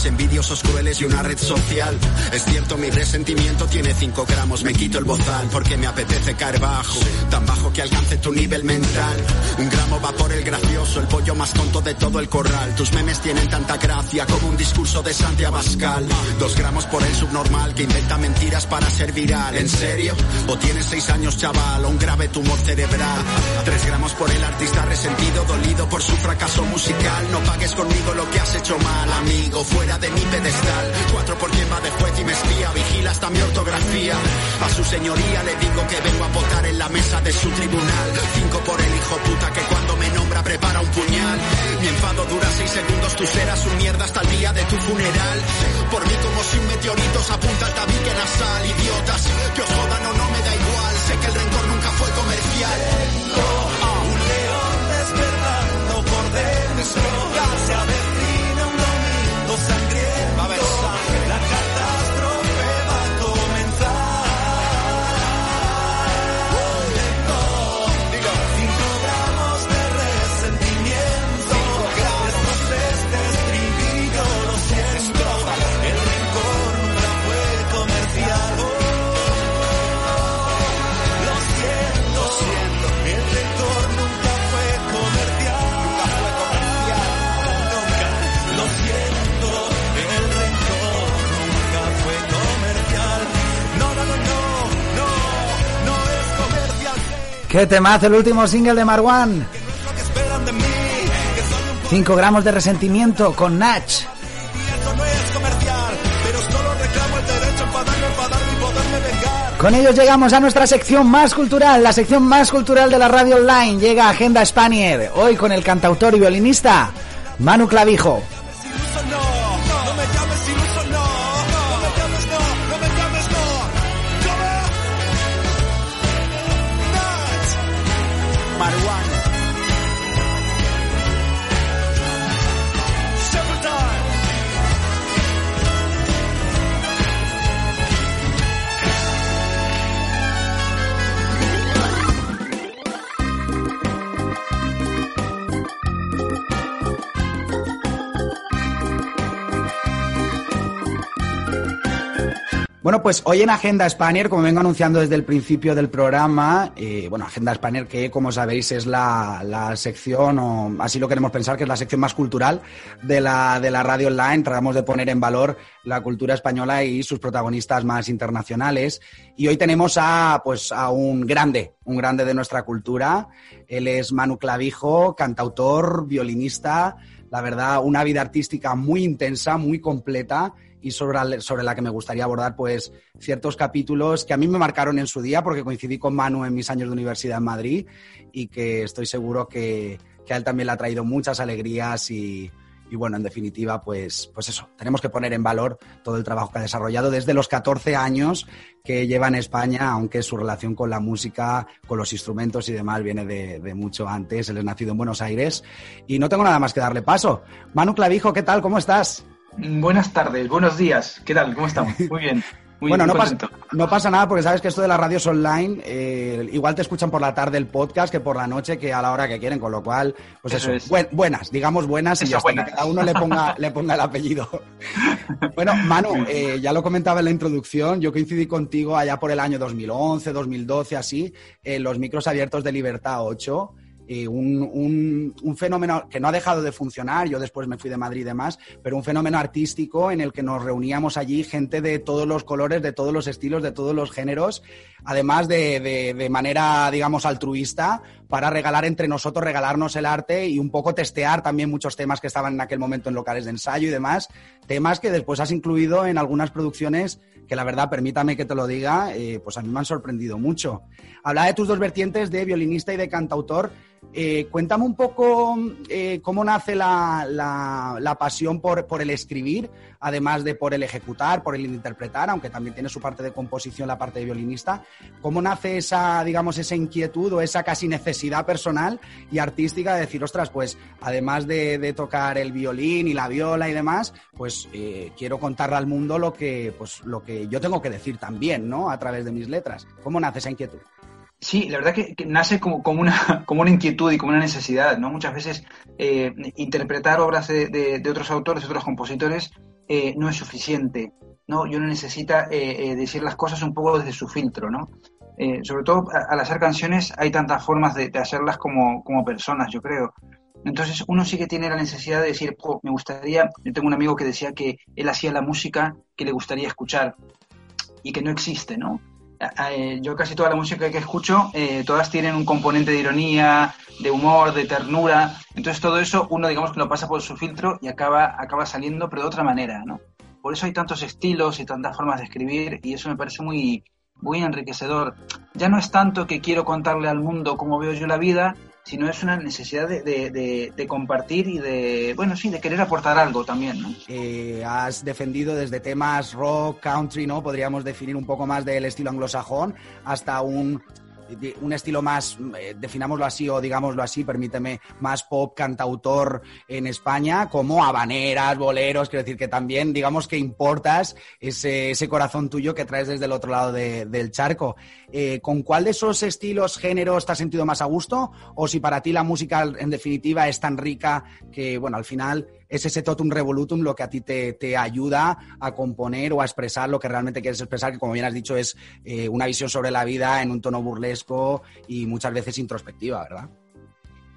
Envidiosos crueles y una red social. Es cierto, mi resentimiento tiene 5 gramos. Me quito el bozal porque me apetece caer bajo. Tan bajo que alcance tu nivel mental. Un gramo va por el gracioso, el pollo más tonto de todo el corral. Tus memes tienen tanta gracia como un discurso de Santi Abascal. Dos gramos por el subnormal que inventa mentiras para ser viral. ¿En serio? ¿O tienes seis años, chaval, o un grave tumor cerebral? Tres gramos por el artista resentido, dolido por su fracaso musical. No pagues conmigo lo que has hecho mal, amigo, de mi pedestal. Cuatro por quien va de juez y me espía, vigila hasta mi ortografía. A su señoría le digo que vengo a votar en la mesa de su tribunal. Cinco por el hijo puta que cuando me nombra prepara un puñal. Mi enfado dura seis segundos, tú serás un mierda hasta el día de tu funeral. Por mí como si un meteorito se apunta al tabique nasal, idiotas. Que os jodan o no me da igual, sé que el rencor nunca fue comercial. ¿Qué temazo el último single de Marwan? Lo que esperan de mí, que soy un 5 gramos de resentimiento con vengar. Con ellos llegamos a nuestra sección más cultural, la sección más cultural de la radio online. Llega Agenda Spanier, hoy con el cantautor y violinista Manu Clavijo. Pues hoy en Agenda Spanier, como vengo anunciando desde el principio del programa, eh, bueno, Agenda Spanier que, como sabéis, es la, la sección, o así lo queremos pensar, que es la sección más cultural de la, de la radio online. Tratamos de poner en valor la cultura española y sus protagonistas más internacionales. Y hoy tenemos a, pues, a un grande, un grande de nuestra cultura. Él es Manu Clavijo, cantautor, violinista, la verdad, una vida artística muy intensa, muy completa y sobre sobre la que me gustaría abordar pues ciertos capítulos que a mí me marcaron en su día porque coincidí con Manu en mis años de universidad en Madrid y que estoy seguro que, que a él también le ha traído muchas alegrías y, y bueno, en definitiva, pues, pues eso, tenemos que poner en valor todo el trabajo que ha desarrollado desde los 14 años que lleva en España, aunque su relación con la música, con los instrumentos y demás viene de, de mucho antes. Él es nacido en Buenos Aires y no tengo nada más que darle paso. Manu Clavijo, ¿qué tal? ¿Cómo estás? Buenas tardes, buenos días. ¿Qué tal? ¿Cómo estamos? Muy bien. muy, bueno, no pasa, contento. no pasa nada porque sabes que esto de las radios online, eh, igual te escuchan por la tarde el podcast que por la noche, que a la hora que quieren, con lo cual, pues Eso eso, es. buen- buenas, digamos buenas y está, que cada uno le ponga, le ponga el apellido. Bueno, Manu, eh, ya lo comentaba en la introducción, yo coincidí contigo allá por el año 2011, 2012, así, en los micros abiertos de Libertad 8. Eh, un, un- fenómeno que no ha dejado de funcionar, yo después me fui de Madrid y demás, pero un fenómeno artístico en el que nos reuníamos allí gente de todos los colores, de todos los estilos, de todos los géneros, además de, de- de manera, digamos, altruista, para regalar entre nosotros, regalarnos el arte y un poco testear también muchos temas que estaban en aquel momento en locales de ensayo y demás, temas que después has incluido en algunas producciones que la verdad, permítame que te lo diga, eh, pues a mí me han sorprendido mucho. Hablaba de tus dos vertientes de violinista y de cantautor. Eh, cuéntame un poco eh, cómo nace la, pasión por, por el escribir, además de por el ejecutar, por el interpretar, aunque también tiene su parte de composición la parte de violinista. ¿Cómo nace esa, digamos, esa inquietud o esa casi necesidad personal y artística de decir, ostras, pues además de, de tocar el violín y la viola y demás, pues eh, quiero contarle al mundo lo que, pues, lo que yo tengo que decir también, ¿no? A través de mis letras. ¿Cómo nace esa inquietud? Sí, la verdad que, nace como, como, una, como una inquietud y como una necesidad, ¿no? Muchas veces eh, interpretar obras de, de- otros autores, de otros compositores, eh, no es suficiente, ¿no? Y uno necesita eh, decir las cosas un poco desde su filtro, ¿no? Sobre todo al hacer canciones hay tantas formas de, hacerlas como, como personas, yo creo. Entonces uno sí que tiene la necesidad de decir, "Jo, me gustaría, yo tengo un amigo que decía que él hacía la música que le gustaría escuchar y que no existe, ¿no? Eh, yo casi toda la música que escucho, eh, todas tienen un componente de ironía, de humor, de ternura. Entonces todo eso uno digamos que lo pasa por su filtro y acaba, acaba saliendo, pero de otra manera, ¿no? Por eso hay tantos estilos y tantas formas de escribir y eso me parece muy, muy enriquecedor. Ya no es tanto que quiero contarle al mundo cómo veo yo la vida, sino es una necesidad de, de- de- compartir y de, bueno, sí, de querer aportar algo también, ¿no? Eh, has defendido desde temas rock, country, ¿no? Podríamos definir un poco más del estilo anglosajón, hasta un, un estilo más, eh, definámoslo así o digámoslo así, permíteme, más pop cantautor en España, como habaneras, boleros, quiero decir que también, digamos que importas ese, ese corazón tuyo que traes desde el otro lado de- del charco. Eh, ¿Con cuál de esos estilos, géneros te has sentido más a gusto? O si para ti la música, en definitiva, es tan rica que, bueno, al final es ese totum revolutum lo que a ti te, te ayuda a componer o a expresar lo que realmente quieres expresar, que como bien has dicho es eh, una visión sobre la vida en un tono burlesco y muchas veces introspectiva, ¿verdad?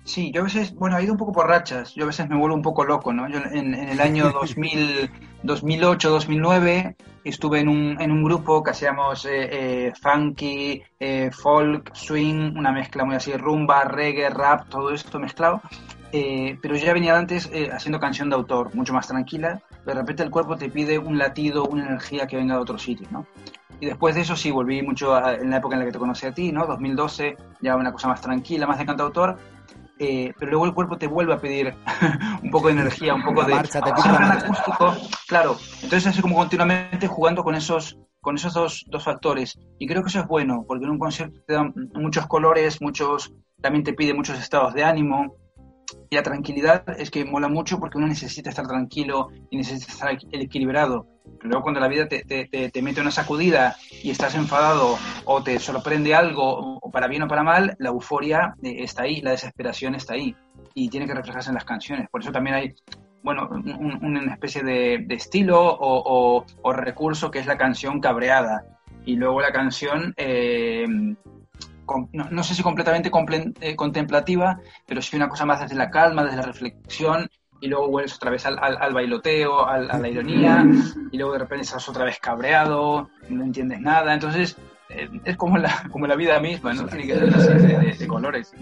Sí, yo a veces, bueno, he ido un poco por rachas, yo a veces me vuelvo un poco loco, ¿no? Yo en, en el año 2000, 2008, 2009 estuve en un, en un grupo que hacíamos eh, eh, funky, eh, folk, swing, una mezcla muy así, rumba, reggae, rap, todo esto mezclado. Pero yo ya venía antes haciendo canción de autor, mucho más tranquila. De repente el cuerpo te pide un latido, una energía que venga de otro sitio, ¿no? Y después de eso sí, volví mucho en la época en la que te conocí a ti, ¿no? 2012, ya una cosa más tranquila, más de cantautor. Eh, pero luego el cuerpo te vuelve a pedir un poco de energía, un poco La de... marcha, te acústico, claro. Entonces así como continuamente jugando con esos con esos dos, dos factores. Y creo que eso es bueno, porque en un concierto te dan muchos colores, muchos también te pide muchos estados de ánimo. Y la tranquilidad es que mola mucho porque uno necesita estar tranquilo y necesita estar equi- equilibrado. Pero luego cuando la vida te, te, te, te mete una sacudida y estás enfadado o te sorprende algo, o para bien o para mal, la euforia eh, está ahí, la desesperación está ahí. Y tiene que reflejarse en las canciones. Por eso también hay, bueno, un- un- una especie de, estilo o, recurso que es la canción cabreada. Y luego la canción... eh, no, sé si completamente eh, contemplativa, pero sí una cosa más desde la calma, desde la reflexión, y luego vuelves otra vez al, al- bailoteo, al- a la ironía, y luego de repente estás otra vez cabreado, no entiendes nada, entonces eh, es como la, como la vida misma, ¿no? Tiene que ser así de, de- colores.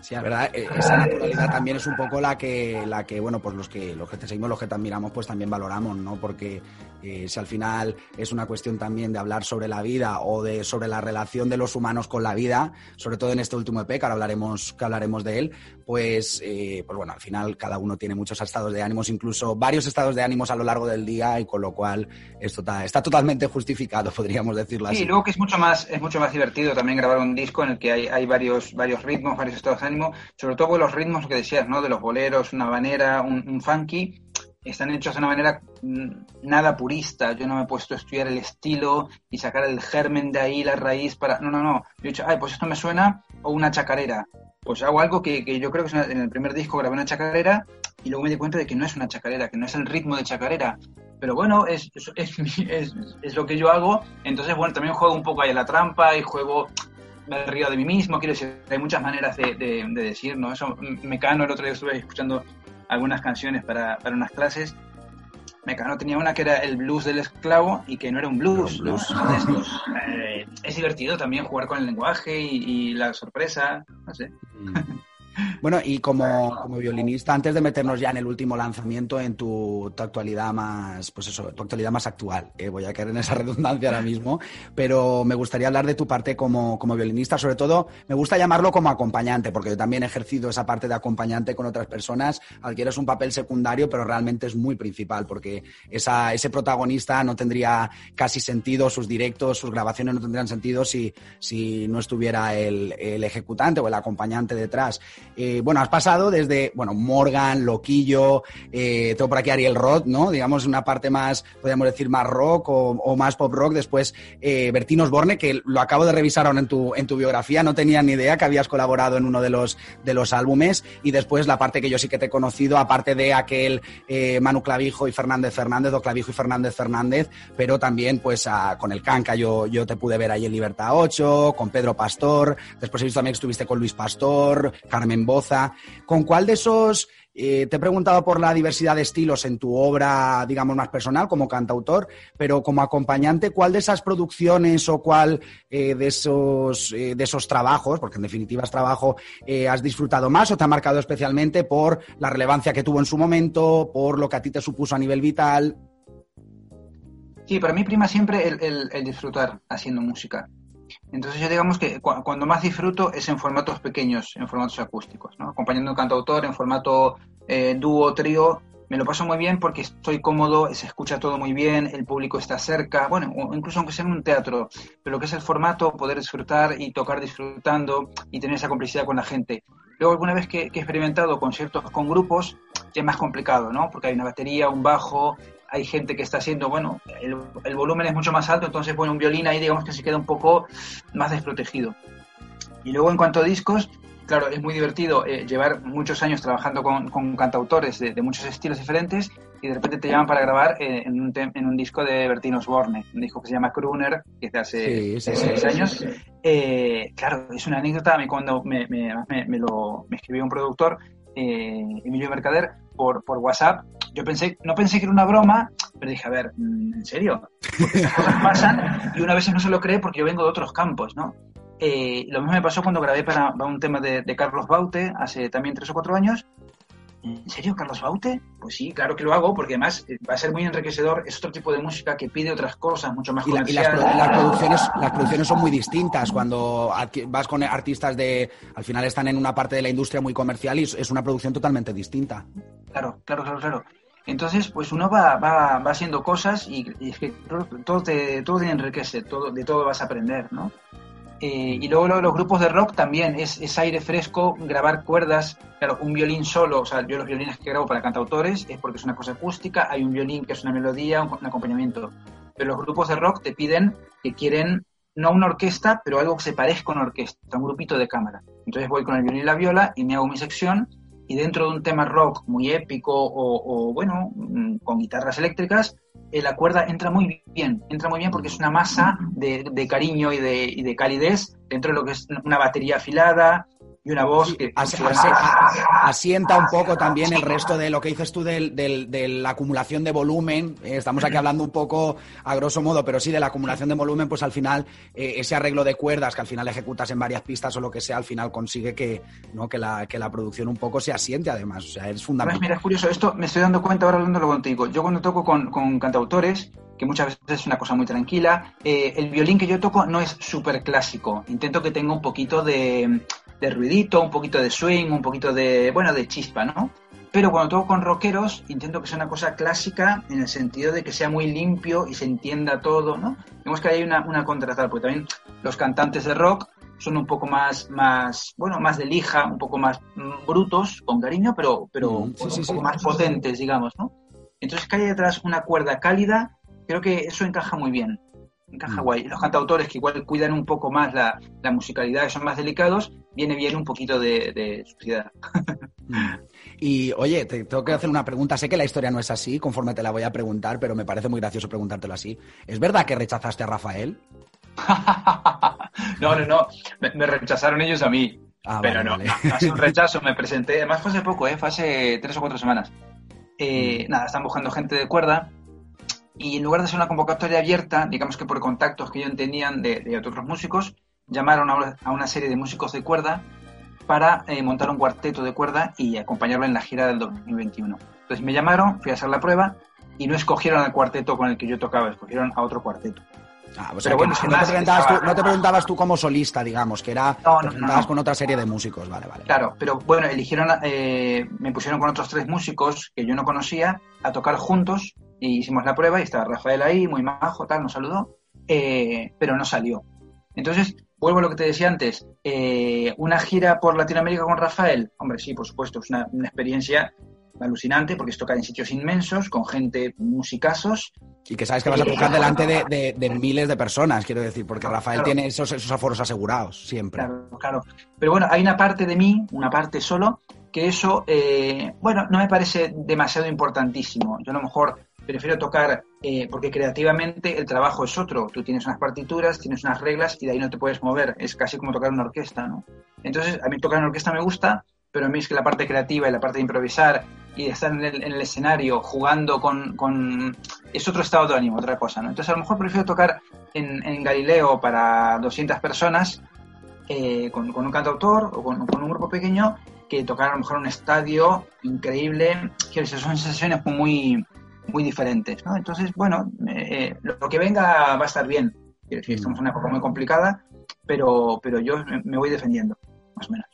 Sí, la verdad, eh, esa naturalidad también es un poco la que, la que bueno, pues los que, los que te seguimos, los que te admiramos, pues también valoramos, ¿no? Porque eh, si al final es una cuestión también de hablar sobre la vida o de sobre la relación de los humanos con la vida, sobre todo en este último EP, que ahora hablaremos, que hablaremos de él, pues, eh, pues bueno, al final cada uno tiene muchos estados de ánimos, incluso varios estados de ánimos a lo largo del día, y con lo cual esto está, está totalmente justificado, podríamos decirlo Sí, así. y luego que es mucho más, es mucho más divertido también grabar un disco en el que hay, hay varios, varios ritmos, varios estados de ánimo, sobre todo los ritmos que decías, ¿no? De los boleros, una banera, un, un funky, están hechos de una manera mm, nada purista. Yo no me he puesto a estudiar el estilo y sacar el germen de ahí, la raíz para... No, no, no. Yo he dicho, ay, pues esto me suena o una chacarera. Pues hago algo que, que yo creo que es en el primer disco grabé una chacarera y luego me di cuenta de que no es una chacarera, que no es el ritmo de chacarera. Pero bueno, es, es, es, es- lo que yo hago. Entonces, bueno, también juego un poco ahí a la trampa y juego, me río de mí mismo. Quiero decir, hay muchas maneras de, de- de decir, ¿no? Eso, M- Mecano, el otro día estuve escuchando algunas canciones para, para unas clases. Mecano tenía una que era el blues del esclavo y que no era un blues. ¿no? Entonces, eh, es divertido también jugar con el lenguaje y, y la sorpresa, no sé. Bueno, y como, como violinista, antes de meternos ya en el último lanzamiento, en tu, tu actualidad más, pues eso, tu actualidad más actual, eh, voy a caer en esa redundancia ahora mismo, pero me gustaría hablar de tu parte como, como violinista, sobre todo me gusta llamarlo como acompañante, porque yo también he ejercido esa parte de acompañante con otras personas, al que eres un papel secundario, pero realmente es muy principal, porque esa, ese protagonista no tendría casi sentido, sus directos, sus grabaciones no tendrían sentido si, si no estuviera el, el ejecutante o el acompañante detrás. Eh, bueno, has pasado desde, bueno, Morgan, Loquillo, eh, tengo por aquí Ariel Roth, ¿no? Digamos una parte más, podríamos decir, más rock o, o más pop rock. Después, eh, Bertín Osborne, que lo acabo de revisar ahora en tu, en tu biografía, no tenía ni idea que habías colaborado en uno de los, de los álbumes. Y después la parte que yo sí que te he conocido, aparte de aquel eh, Manu Clavijo y Fernández Fernández, o Clavijo y Fernández Fernández, pero también pues a- con el Canca yo, yo te pude ver ahí en Libertad 8, con Pedro Pastor, después he visto también que estuviste con Luis Pastor, Carmen Boza. ¿Con cuál de esos, eh, te he preguntado por la diversidad de estilos en tu obra, digamos, más personal como cantautor, pero como acompañante, ¿cuál de esas producciones o cuál eh, de, esos, eh, de esos trabajos, porque en definitiva es trabajo, has disfrutado más o te ha marcado especialmente por la relevancia que tuvo en su momento, por lo que a ti te supuso a nivel vital? Sí, para mí prima siempre el disfrutar haciendo música. Entonces yo digamos que cu- cuando más disfruto es en formatos pequeños, en formatos acústicos, ¿no? Acompañando un cantautor en formato eh, dúo, trío, me lo paso muy bien porque estoy cómodo, se escucha todo muy bien, el público está cerca, bueno, incluso aunque sea en un teatro, pero lo que es el formato, poder disfrutar y tocar disfrutando y tener esa complicidad con la gente. Luego alguna vez que, que he experimentado conciertos con grupos, ya es más complicado, ¿no? Porque hay una batería, un bajo, hay gente que está haciendo, bueno, el, el volumen es mucho más alto, entonces, bueno, un violín ahí digamos que se queda un poco más desprotegido. Y luego en cuanto a discos, claro, es muy divertido eh, llevar muchos años trabajando con, con cantautores de, de muchos estilos diferentes y de repente te llaman para grabar eh, en, un en un disco de Bertín Osborne, un disco que se llama Crooner, que es de hace Sí, seis sí, años. sí. Eh, claro, es una anécdota. A mí cuando me, me, me, me lo, me escribió un productor, eh, Emilio Mercader, por, por WhatsApp, yo pensé, no pensé que era una broma, pero dije, a ver, mm, ¿en serio? Porque esas cosas pasan y una vez no se lo cree porque yo vengo de otros campos, ¿no? Eh, lo mismo me pasó cuando grabé para, para un tema de, de Carlos Baute hace también tres o cuatro años. ¿En serio, Carlos Baute? Pues sí, claro que lo hago, porque además eh, va a ser muy enriquecedor. Es otro tipo de música que pide otras cosas, mucho más Y, la- y las, las producciones, las producciones son muy distintas cuando vas con artistas de, al final están en una parte de la industria muy comercial y es una producción totalmente distinta. Claro, claro, claro, claro. Entonces, pues uno va, va, va haciendo cosas y, y es que todo, te, todo te enriquece, todo, de todo vas a aprender, ¿no? Eh, y luego lo los grupos de rock también es, es aire fresco, grabar cuerdas, claro, un violín solo, o sea, yo los violines que grabo para cantautores es porque es una cosa acústica, hay un violín que es una melodía, un, un acompañamiento, pero los grupos de rock te piden que quieren no una orquesta, pero algo que se parezca a una orquesta, un grupito de cámara. Entonces voy con el violín y la viola y me hago mi sección y dentro de un tema rock muy épico o, bueno, mm, con guitarras eléctricas, eh, la cuerda entra muy bien, entra muy bien porque es una masa de, de cariño y de, y de calidez dentro de lo que es una batería afilada y una voz que... As- asienta un poco también el resto de lo que dices tú del- del- de la acumulación de volumen. Estamos aquí hablando un poco a grosso modo, pero sí de la acumulación de volumen, pues al final eh, ese arreglo de cuerdas que al final ejecutas en varias pistas o lo que sea, al final consigue que, ¿no? que, la, que la producción un poco se asiente además. O sea, es fundamental. mira, es curioso, esto me estoy dando cuenta ahora hablándolo contigo. Yo cuando toco con, con cantautores, que muchas veces es una cosa muy tranquila, eh, el violín que yo toco no es súper clásico. Intento que tenga un poquito de, de ruidito, un poquito de swing, un poquito de, bueno, de chispa, ¿no? Pero cuando toco con rockeros, intento que sea una cosa clásica en el sentido de que sea muy limpio y se entienda todo, ¿no? Vemos que hay una, una porque también los cantantes de rock son un poco más, más, bueno, más de lija, un poco más mm, brutos, con cariño, pero, pero Mm, sí, bueno, sí, un poco sí. más potentes, digamos, ¿no? Entonces que haya detrás una cuerda cálida, creo que eso encaja muy bien. Encaja Mm. guay. Los cantautores que igual cuidan un poco más la, la musicalidad, que son más delicados, viene bien un poquito de, de suciedad. Mm. Y oye, te tengo que hacer una pregunta. Sé que la historia no es así, conforme te la voy a preguntar, pero me parece muy gracioso preguntártelo así. ¿Es verdad que rechazaste a Rafael? no, no, no. Me, me rechazaron ellos a mí. Ah, pero vale, no, vale. ha sido un rechazo. Me presenté, además fue hace poco, ¿eh? fue hace tres o cuatro semanas. Eh, Nada, están buscando gente de cuerda. Y en lugar de ser una convocatoria abierta, digamos que por contactos que ellos tenían de, de otros músicos, llamaron a una, a una serie de músicos de cuerda para eh, montar un cuarteto de cuerda y acompañarlo en la gira del 2021. Entonces me llamaron, fui a hacer la prueba y no escogieron al cuarteto con el que yo tocaba, escogieron a otro cuarteto. Ah, o sea, Pero que bueno, no, sin no te estaba- tú, no te tú como solista, digamos, que era No, no, te no, presentabas no. con otra serie de músicos, vale, vale. Claro, pero bueno, eligieron, eh, me pusieron con otros tres músicos que yo no conocía a tocar juntos y hicimos la prueba y estaba Rafael ahí, muy majo, tal, nos saludó, eh, pero no salió. Entonces, vuelvo a lo que te decía antes, eh, una gira por Latinoamérica con Rafael, hombre, sí, por supuesto, es una, una experiencia alucinante porque es tocar en sitios inmensos, con gente musicazos, Y que sabes que vas a tocar delante de, de- de miles de personas, quiero decir, porque Rafael Claro. tiene esos, esos aforos asegurados, siempre. Claro, claro. Pero bueno, hay una parte de mí, una parte solo, que eso, eh, bueno, no me parece demasiado importantísimo. Yo a lo mejor prefiero tocar, eh, porque creativamente el trabajo es otro. Tú tienes unas partituras, tienes unas reglas y de ahí no te puedes mover. Es casi como tocar una orquesta, ¿no? Entonces, a mí tocar en orquesta me gusta, pero a mí es que la parte creativa y la parte de improvisar y de estar en el, en el escenario jugando con, con- es otro estado de ánimo, otra cosa, ¿no? Entonces, a lo mejor prefiero tocar en, en Galileo para 200 personas eh, con, con un cantautor o con, con un grupo pequeño que tocar a lo mejor un estadio increíble. Quiero decir, son sensaciones muy, muy diferentes, ¿no? Entonces, bueno, eh, lo, lo que venga va a estar bien. Quiero decir, estamos en una época muy complicada, pero, pero yo me voy defendiendo, más o menos.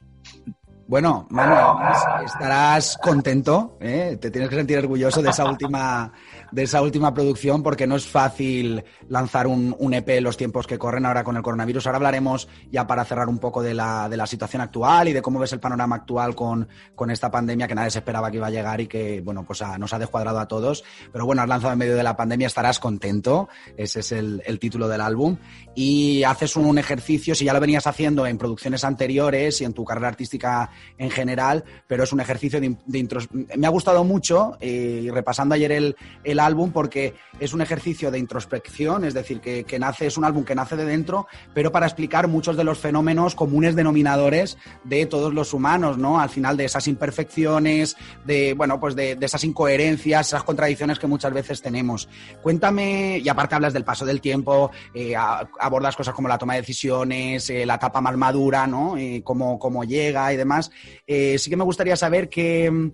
Bueno, Manu, además, estarás contento, ¿eh? te tienes que sentir orgulloso de esa última, de esa última producción, porque no es fácil lanzar un, EP en los tiempos que corren ahora con el coronavirus. Ahora hablaremos ya para cerrar un poco de la, de la situación actual y de cómo ves el panorama actual con, con esta pandemia que nadie se esperaba que iba a llegar y que, bueno, pues nos ha descuadrado a todos. Pero bueno, has lanzado en medio de la pandemia, estarás contento. Ese es el, el título del álbum. Y haces un ejercicio, si ya lo venías haciendo en producciones anteriores y en tu carrera artística en general, pero es un ejercicio de, de Me ha gustado mucho, eh, y repasando ayer el, el álbum, porque es un ejercicio de introspección, es decir, que, que nace, es un álbum que nace de dentro, pero para explicar muchos de los fenómenos comunes denominadores de todos los humanos, ¿no? Al final de esas imperfecciones, de, bueno, pues de, de esas incoherencias, esas contradicciones que muchas veces tenemos. Cuéntame, y aparte hablas del paso del tiempo, eh, abordas cosas como la toma de decisiones, eh, la etapa más madura, ¿no? Eh, cómo, cómo llega y demás. Eh, sí que me gustaría saber que mm,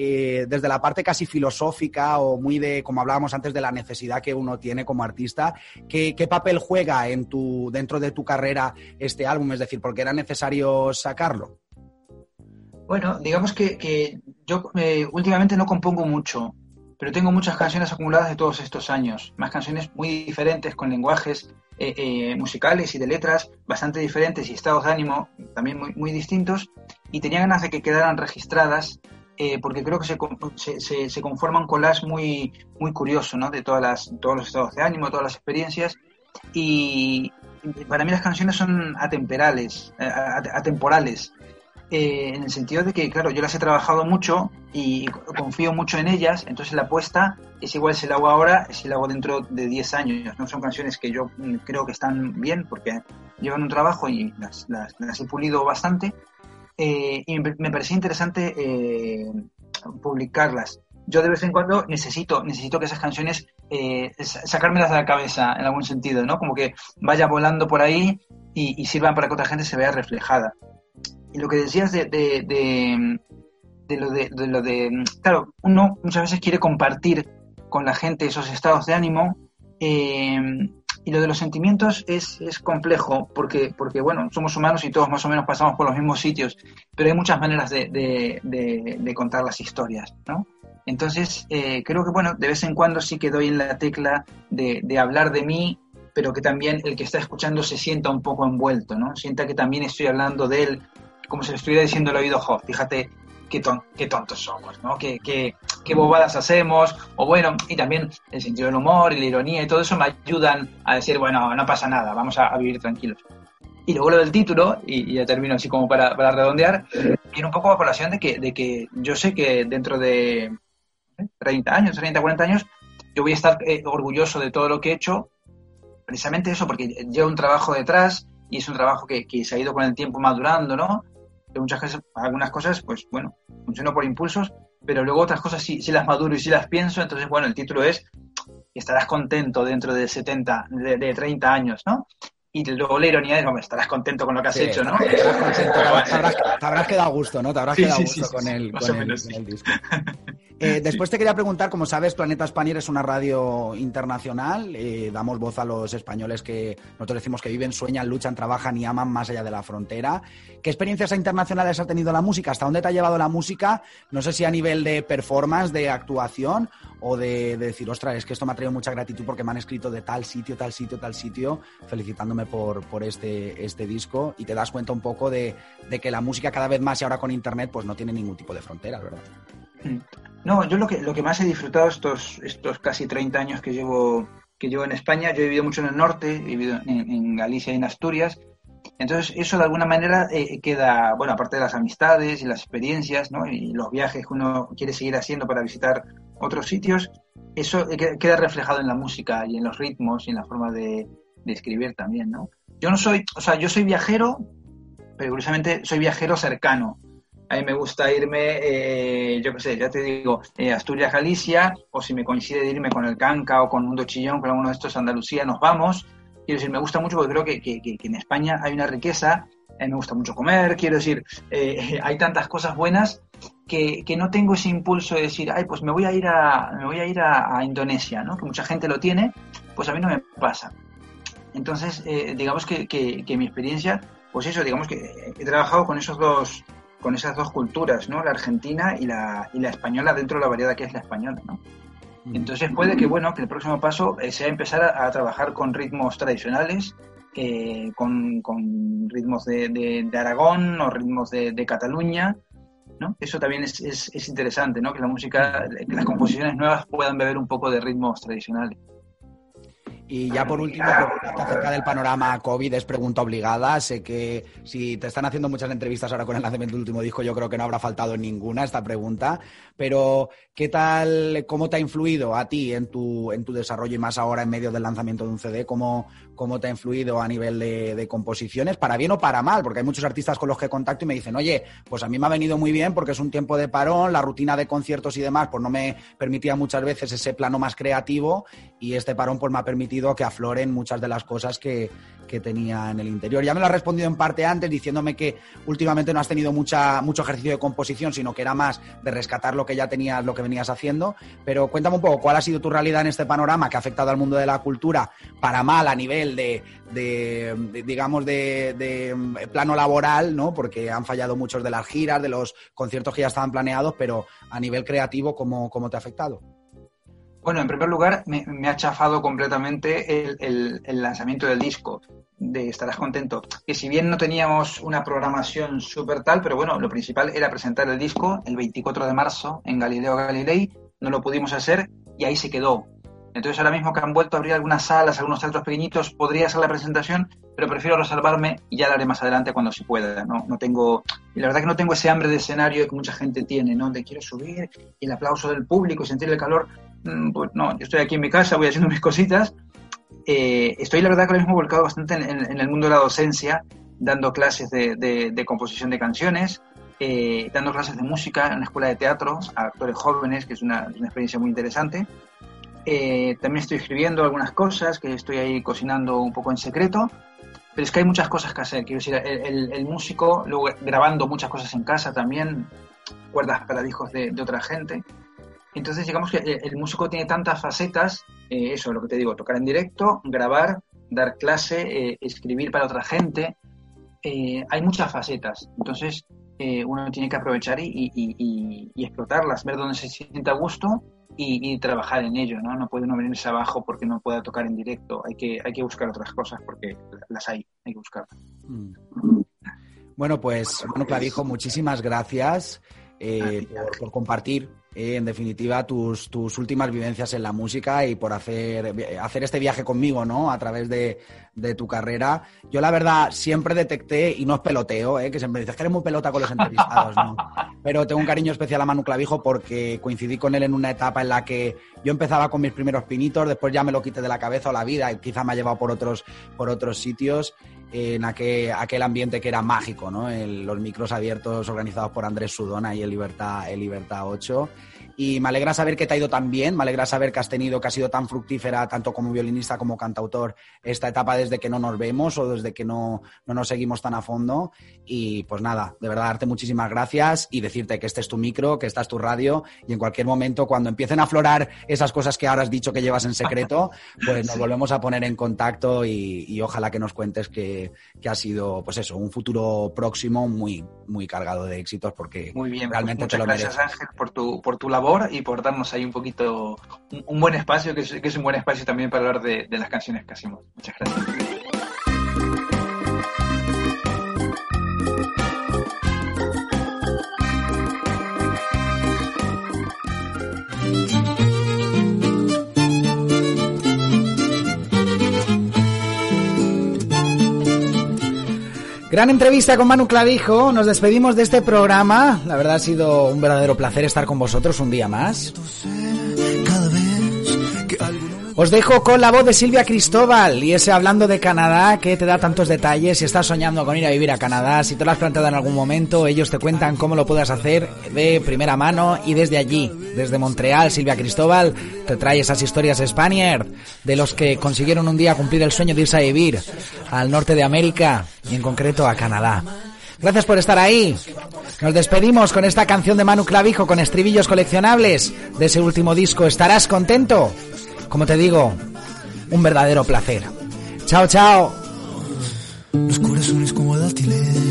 eh, desde la parte casi filosófica o muy de, como hablábamos antes, de la necesidad que uno tiene como artista, ¿qué, papel juega en tu, dentro de tu carrera este álbum? Es decir, ¿por qué era necesario sacarlo? Bueno, digamos que, que yo eh, últimamente no compongo mucho, pero tengo muchas canciones acumuladas de todos estos años, más canciones muy diferentes, con lenguajes eh, eh, musicales y de letras bastante diferentes y estados de ánimo también muy, muy distintos, y tenía ganas de que quedaran registradas, eh, porque creo que se, se, se, se conforma un collage muy, muy curioso, ¿no? De todas las, todos los estados de ánimo, todas las experiencias, y para mí las canciones son atemperales, at- atemporales, eh, en el sentido de que, claro, yo las he trabajado mucho y confío mucho en ellas, entonces la apuesta es igual si la hago ahora, si la hago dentro de 10 años. No son canciones que yo mm, creo que están bien porque llevan un trabajo y las, las- he pulido bastante. eh, y me, parecía interesante eh, publicarlas. Yo de vez en cuando necesito, necesito que esas canciones eh, sa- sacármelas de la cabeza en algún sentido, ¿no? Como que vaya volando por ahí y sirvan para que otra gente se vea reflejada. Y lo que decías de, de, de, de lo de, de lo de, claro, uno muchas veces quiere compartir con la gente esos estados de ánimo eh, y lo de los sentimientos es, es complejo porque, porque, bueno, somos humanos y todos más o menos pasamos por los mismos sitios, pero hay muchas maneras de, contar las historias, ¿no? Entonces, eh, creo que, bueno, de vez en cuando sí que doy en la tecla de, de hablar de mí, pero que también el que está escuchando se sienta un poco envuelto, ¿no? Sienta que también estoy hablando de él, como si le estuviera diciendo al oído, jo, fíjate qué, ton- qué tontos somos, ¿no? Qué, qué, bobadas hacemos, o bueno, y también el sentido del humor y la ironía y todo eso me ayudan a decir, bueno, no pasa nada, vamos a, vivir tranquilos. Y luego lo del título, y, ya termino así como para, para redondear, viene un poco a colación de que, de que yo sé que dentro de ¿eh? 30 años, 30, 40 años, yo voy a estar eh, orgulloso de todo lo que he hecho, precisamente eso, porque lleva un trabajo detrás y es un trabajo que, que se ha ido con el tiempo madurando, ¿no? Muchas veces, algunas cosas, pues bueno, funciono por impulsos, pero luego otras cosas sí, sí las maduro y sí las pienso, entonces, bueno, el título es estarás contento dentro de 70, de, de 30 años, ¿no? Y luego la ironía es, hombre, estarás contento con lo que has Sí, hecho, ¿no? te, habrás, te habrás quedado a gusto, ¿no? Te habrás Sí, quedado a sí, gusto con, el, con, el, menos, con sí. el disco. Eh, después te quería preguntar, como sabes, Planeta Spanier es una radio internacional. eh, damos voz a los españoles que nosotros decimos que viven, sueñan, luchan, trabajan y aman más allá de la frontera. ¿Qué experiencias internacionales ha tenido la música? ¿Hasta dónde te ha llevado la música? No sé si a nivel de performance, de actuación o de, de decir, ostras, es que esto me ha traído mucha gratitud porque me han escrito de tal sitio, tal sitio, tal sitio, felicitándome por, por este, este disco y te das cuenta un poco de, de que la música cada vez más y ahora con internet pues no tiene ningún tipo de fronteras, ¿verdad? Mm. No, yo lo que, lo que más he disfrutado estos, estos casi 30 años que llevo, que llevo en España, yo he vivido mucho en el norte, he vivido en, en Galicia y en Asturias, entonces eso de alguna manera eh, queda, bueno, aparte de las amistades y las experiencias, ¿no? Y los viajes que uno quiere seguir haciendo para visitar otros sitios, eso eh, que- queda reflejado en la música y en los ritmos y en la forma de, de escribir también, ¿no? Yo no soy, o sea, yo soy viajero, pero curiosamente soy viajero cercano. A mí me gusta irme, eh, yo qué sé, ya te digo, eh, Asturias, Galicia, o si me coincide de irme con el Canca o con Mundo Chillón, con alguno de estos Andalucía, nos vamos. Quiero decir, me gusta mucho porque creo que, que- que- en España hay una riqueza, a mí me gusta mucho comer, quiero decir, eh, hay tantas cosas buenas que, que no tengo ese impulso de decir, ay, pues me voy a ir a, me voy a, ir a, a Indonesia, ¿no? Que mucha gente lo tiene, pues a mí no me pasa. Entonces, eh, digamos que, que- que mi experiencia, pues eso, digamos que he trabajado con esos dos, con esas dos culturas, ¿no? La argentina y la, y la española dentro de la variedad que es la española, ¿no? Entonces puede que, bueno, que el próximo paso eh, sea empezar a, a trabajar con ritmos tradicionales, eh, con, con ritmos de, de- de Aragón o ritmos de, de Cataluña, ¿no? Eso también es, es- es interesante, ¿no? Que la música, que las composiciones nuevas puedan beber un poco de ritmos tradicionales. Y ya por último, acerca del panorama COVID es pregunta obligada. Sé que si te están haciendo muchas entrevistas ahora con el lanzamiento del último disco, yo creo que no habrá faltado ninguna esta pregunta. Pero, ¿qué tal, cómo te ha influido a ti en tu, en tu desarrollo y más ahora en medio del lanzamiento de un CD? ¿Cómo, cómo te ha influido a nivel de, de composiciones? Para bien o para mal, porque hay muchos artistas con los que contacto y me dicen, oye, pues a mí me ha venido muy bien porque es un tiempo de parón, la rutina de conciertos y demás, pues no me permitía muchas veces ese plano más creativo y este parón pues me ha permitido que afloren muchas de las cosas que, que tenía en el interior. Ya me lo has respondido en parte antes diciéndome que últimamente no has tenido mucha, mucho ejercicio de composición, sino que era más de rescatar lo que ya tenías, lo que venías haciendo. Pero cuéntame un poco, ¿cuál ha sido tu realidad en este panorama que ha afectado al mundo de la cultura para mal a nivel de, digamos, de, mm, plano laboral, ¿no? Porque han fallado muchos de las giras, de los conciertos que ya estaban planeados, pero a nivel creativo, ¿cómo, cómo te ha afectado? Bueno, en primer lugar, me, ha chafado completamente el, el- el lanzamiento del disco, de Estarás Contento. Que si bien no teníamos una programación súper tal, pero bueno, lo principal era presentar el disco el 24 de marzo en Galileo Galilei, no lo pudimos hacer y ahí se quedó. Entonces ahora mismo que han vuelto a abrir algunas salas, algunos teatros pequeñitos, podría hacer la presentación, pero prefiero reservarme y ya la haré más adelante cuando se pueda. No, no tengo, y la verdad que no tengo ese hambre de escenario que mucha gente tiene, ¿no? De quiero subir y el aplauso del público y sentir el calor. Mm, Pues no, yo estoy aquí en mi casa, voy haciendo mis cositas. Eh, estoy la verdad que ahora mismo volcado bastante en, en- en el mundo de la docencia, dando clases de, de- de composición de canciones, eh, dando clases de música en la escuela de teatro a actores jóvenes, que es una, una experiencia muy interesante. Eh, también estoy escribiendo algunas cosas que estoy ahí cocinando un poco en secreto. Pero es que hay muchas cosas que hacer. Quiero decir, el, el- el músico, luego grabando muchas cosas en casa también, cuerdas para discos de, de otra gente. Entonces, digamos que el, el músico tiene tantas facetas, eh, eso, lo que te digo, tocar en directo, grabar, dar clase, eh, escribir para otra gente. Eh, hay muchas facetas. Entonces, eh, uno tiene que aprovechar y, y- y- y- explotarlas, ver dónde se sienta a gusto y, y trabajar en ello, ¿no? No puede uno venirse abajo porque no pueda tocar en directo. Hay que, hay que buscar otras cosas porque las hay, hay que buscarlas. Bueno, pues, bueno, Clavijo, muchísimas gracias eh, por, por compartir eh, en definitiva, tus, tus últimas vivencias en la música y por hacer, hacer este viaje conmigo, ¿no? A través de, de tu carrera. Yo, la verdad, siempre detecté, y no es peloteo, ¿eh? que siempre dices que eres muy pelota con los entrevistados, ¿no? Pero tengo un cariño especial a Manu Clavijo porque coincidí con él en una etapa en la que yo empezaba con mis primeros pinitos, después ya me lo quité de la cabeza o la vida, y quizá me ha llevado por otros, por otros sitios en aquel, aquel ambiente que era mágico, ¿no? En los micros abiertos organizados por Andrés Sudona y el Libertad, el Libertad 8 y me alegra saber que te ha ido tan bien, me alegra saber que has tenido, que ha sido tan fructífera tanto como violinista como cantautor esta etapa desde que no nos vemos o desde que no, no nos seguimos tan a fondo. Y pues nada, de verdad darte muchísimas gracias y decirte que este es tu micro, que esta es tu radio y en cualquier momento cuando empiecen a aflorar esas cosas que ahora has dicho que llevas en secreto, pues nos volvemos a poner en contacto y, ojalá que nos cuentes que, que, ha sido, pues eso, un futuro próximo muy, muy cargado de éxitos porque muy bien, pues realmente muchas te lo gracias Ángel por tu, por tu labor y por darnos ahí un poquito, un, buen espacio, que es, un buen espacio también para hablar de, de las canciones que hacemos. Muchas gracias. Gran entrevista con Manu Clavijo. Nos despedimos de este programa. La verdad ha sido un verdadero placer estar con vosotros un día más. Os dejo con la voz de Silvia Cristóbal y ese hablando de Canadá que te da tantos detalles. Si estás soñando con ir a vivir a Canadá, si te lo has planteado en algún momento, ellos te cuentan cómo lo puedes hacer de primera mano y desde allí, desde Montreal, Silvia Cristóbal te trae esas historias Spaniard de los que consiguieron un día cumplir el sueño de irse a vivir al norte de América y en concreto a Canadá. Gracias por estar ahí. Nos despedimos con esta canción de Manu Clavijo con estribillos coleccionables de ese último disco. ¿Estarás contento? Como te digo, un verdadero placer. Chao, chao. Los como dátiles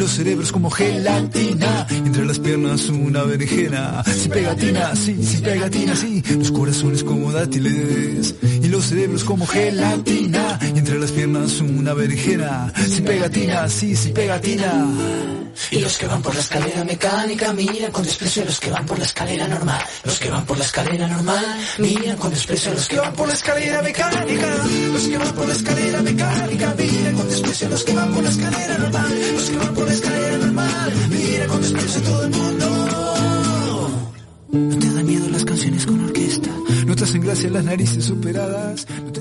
los cerebros como gelatina. Entre las piernas una berenjena. Sin pegatina, sí, sin pegatina, sí. Los corazones como dátiles y los cerebros como gelatina. Entre las piernas una berenjena. Sin pegatina, sí, sin pegatina. Y los que van por la escalera mecánica miran con desprecio los que van por la escalera normal. Los que van por la escalera normal miran con desprecio a los que van por la escalera mecánica. Los que van por la escalera mecánica miran con desprecio a los que van por la escalera normal. Los que van la escalera normal miran con desprecio a todo el mundo. No te dan miedo las canciones con orquesta. No te hacen gracia las narices superadas. No te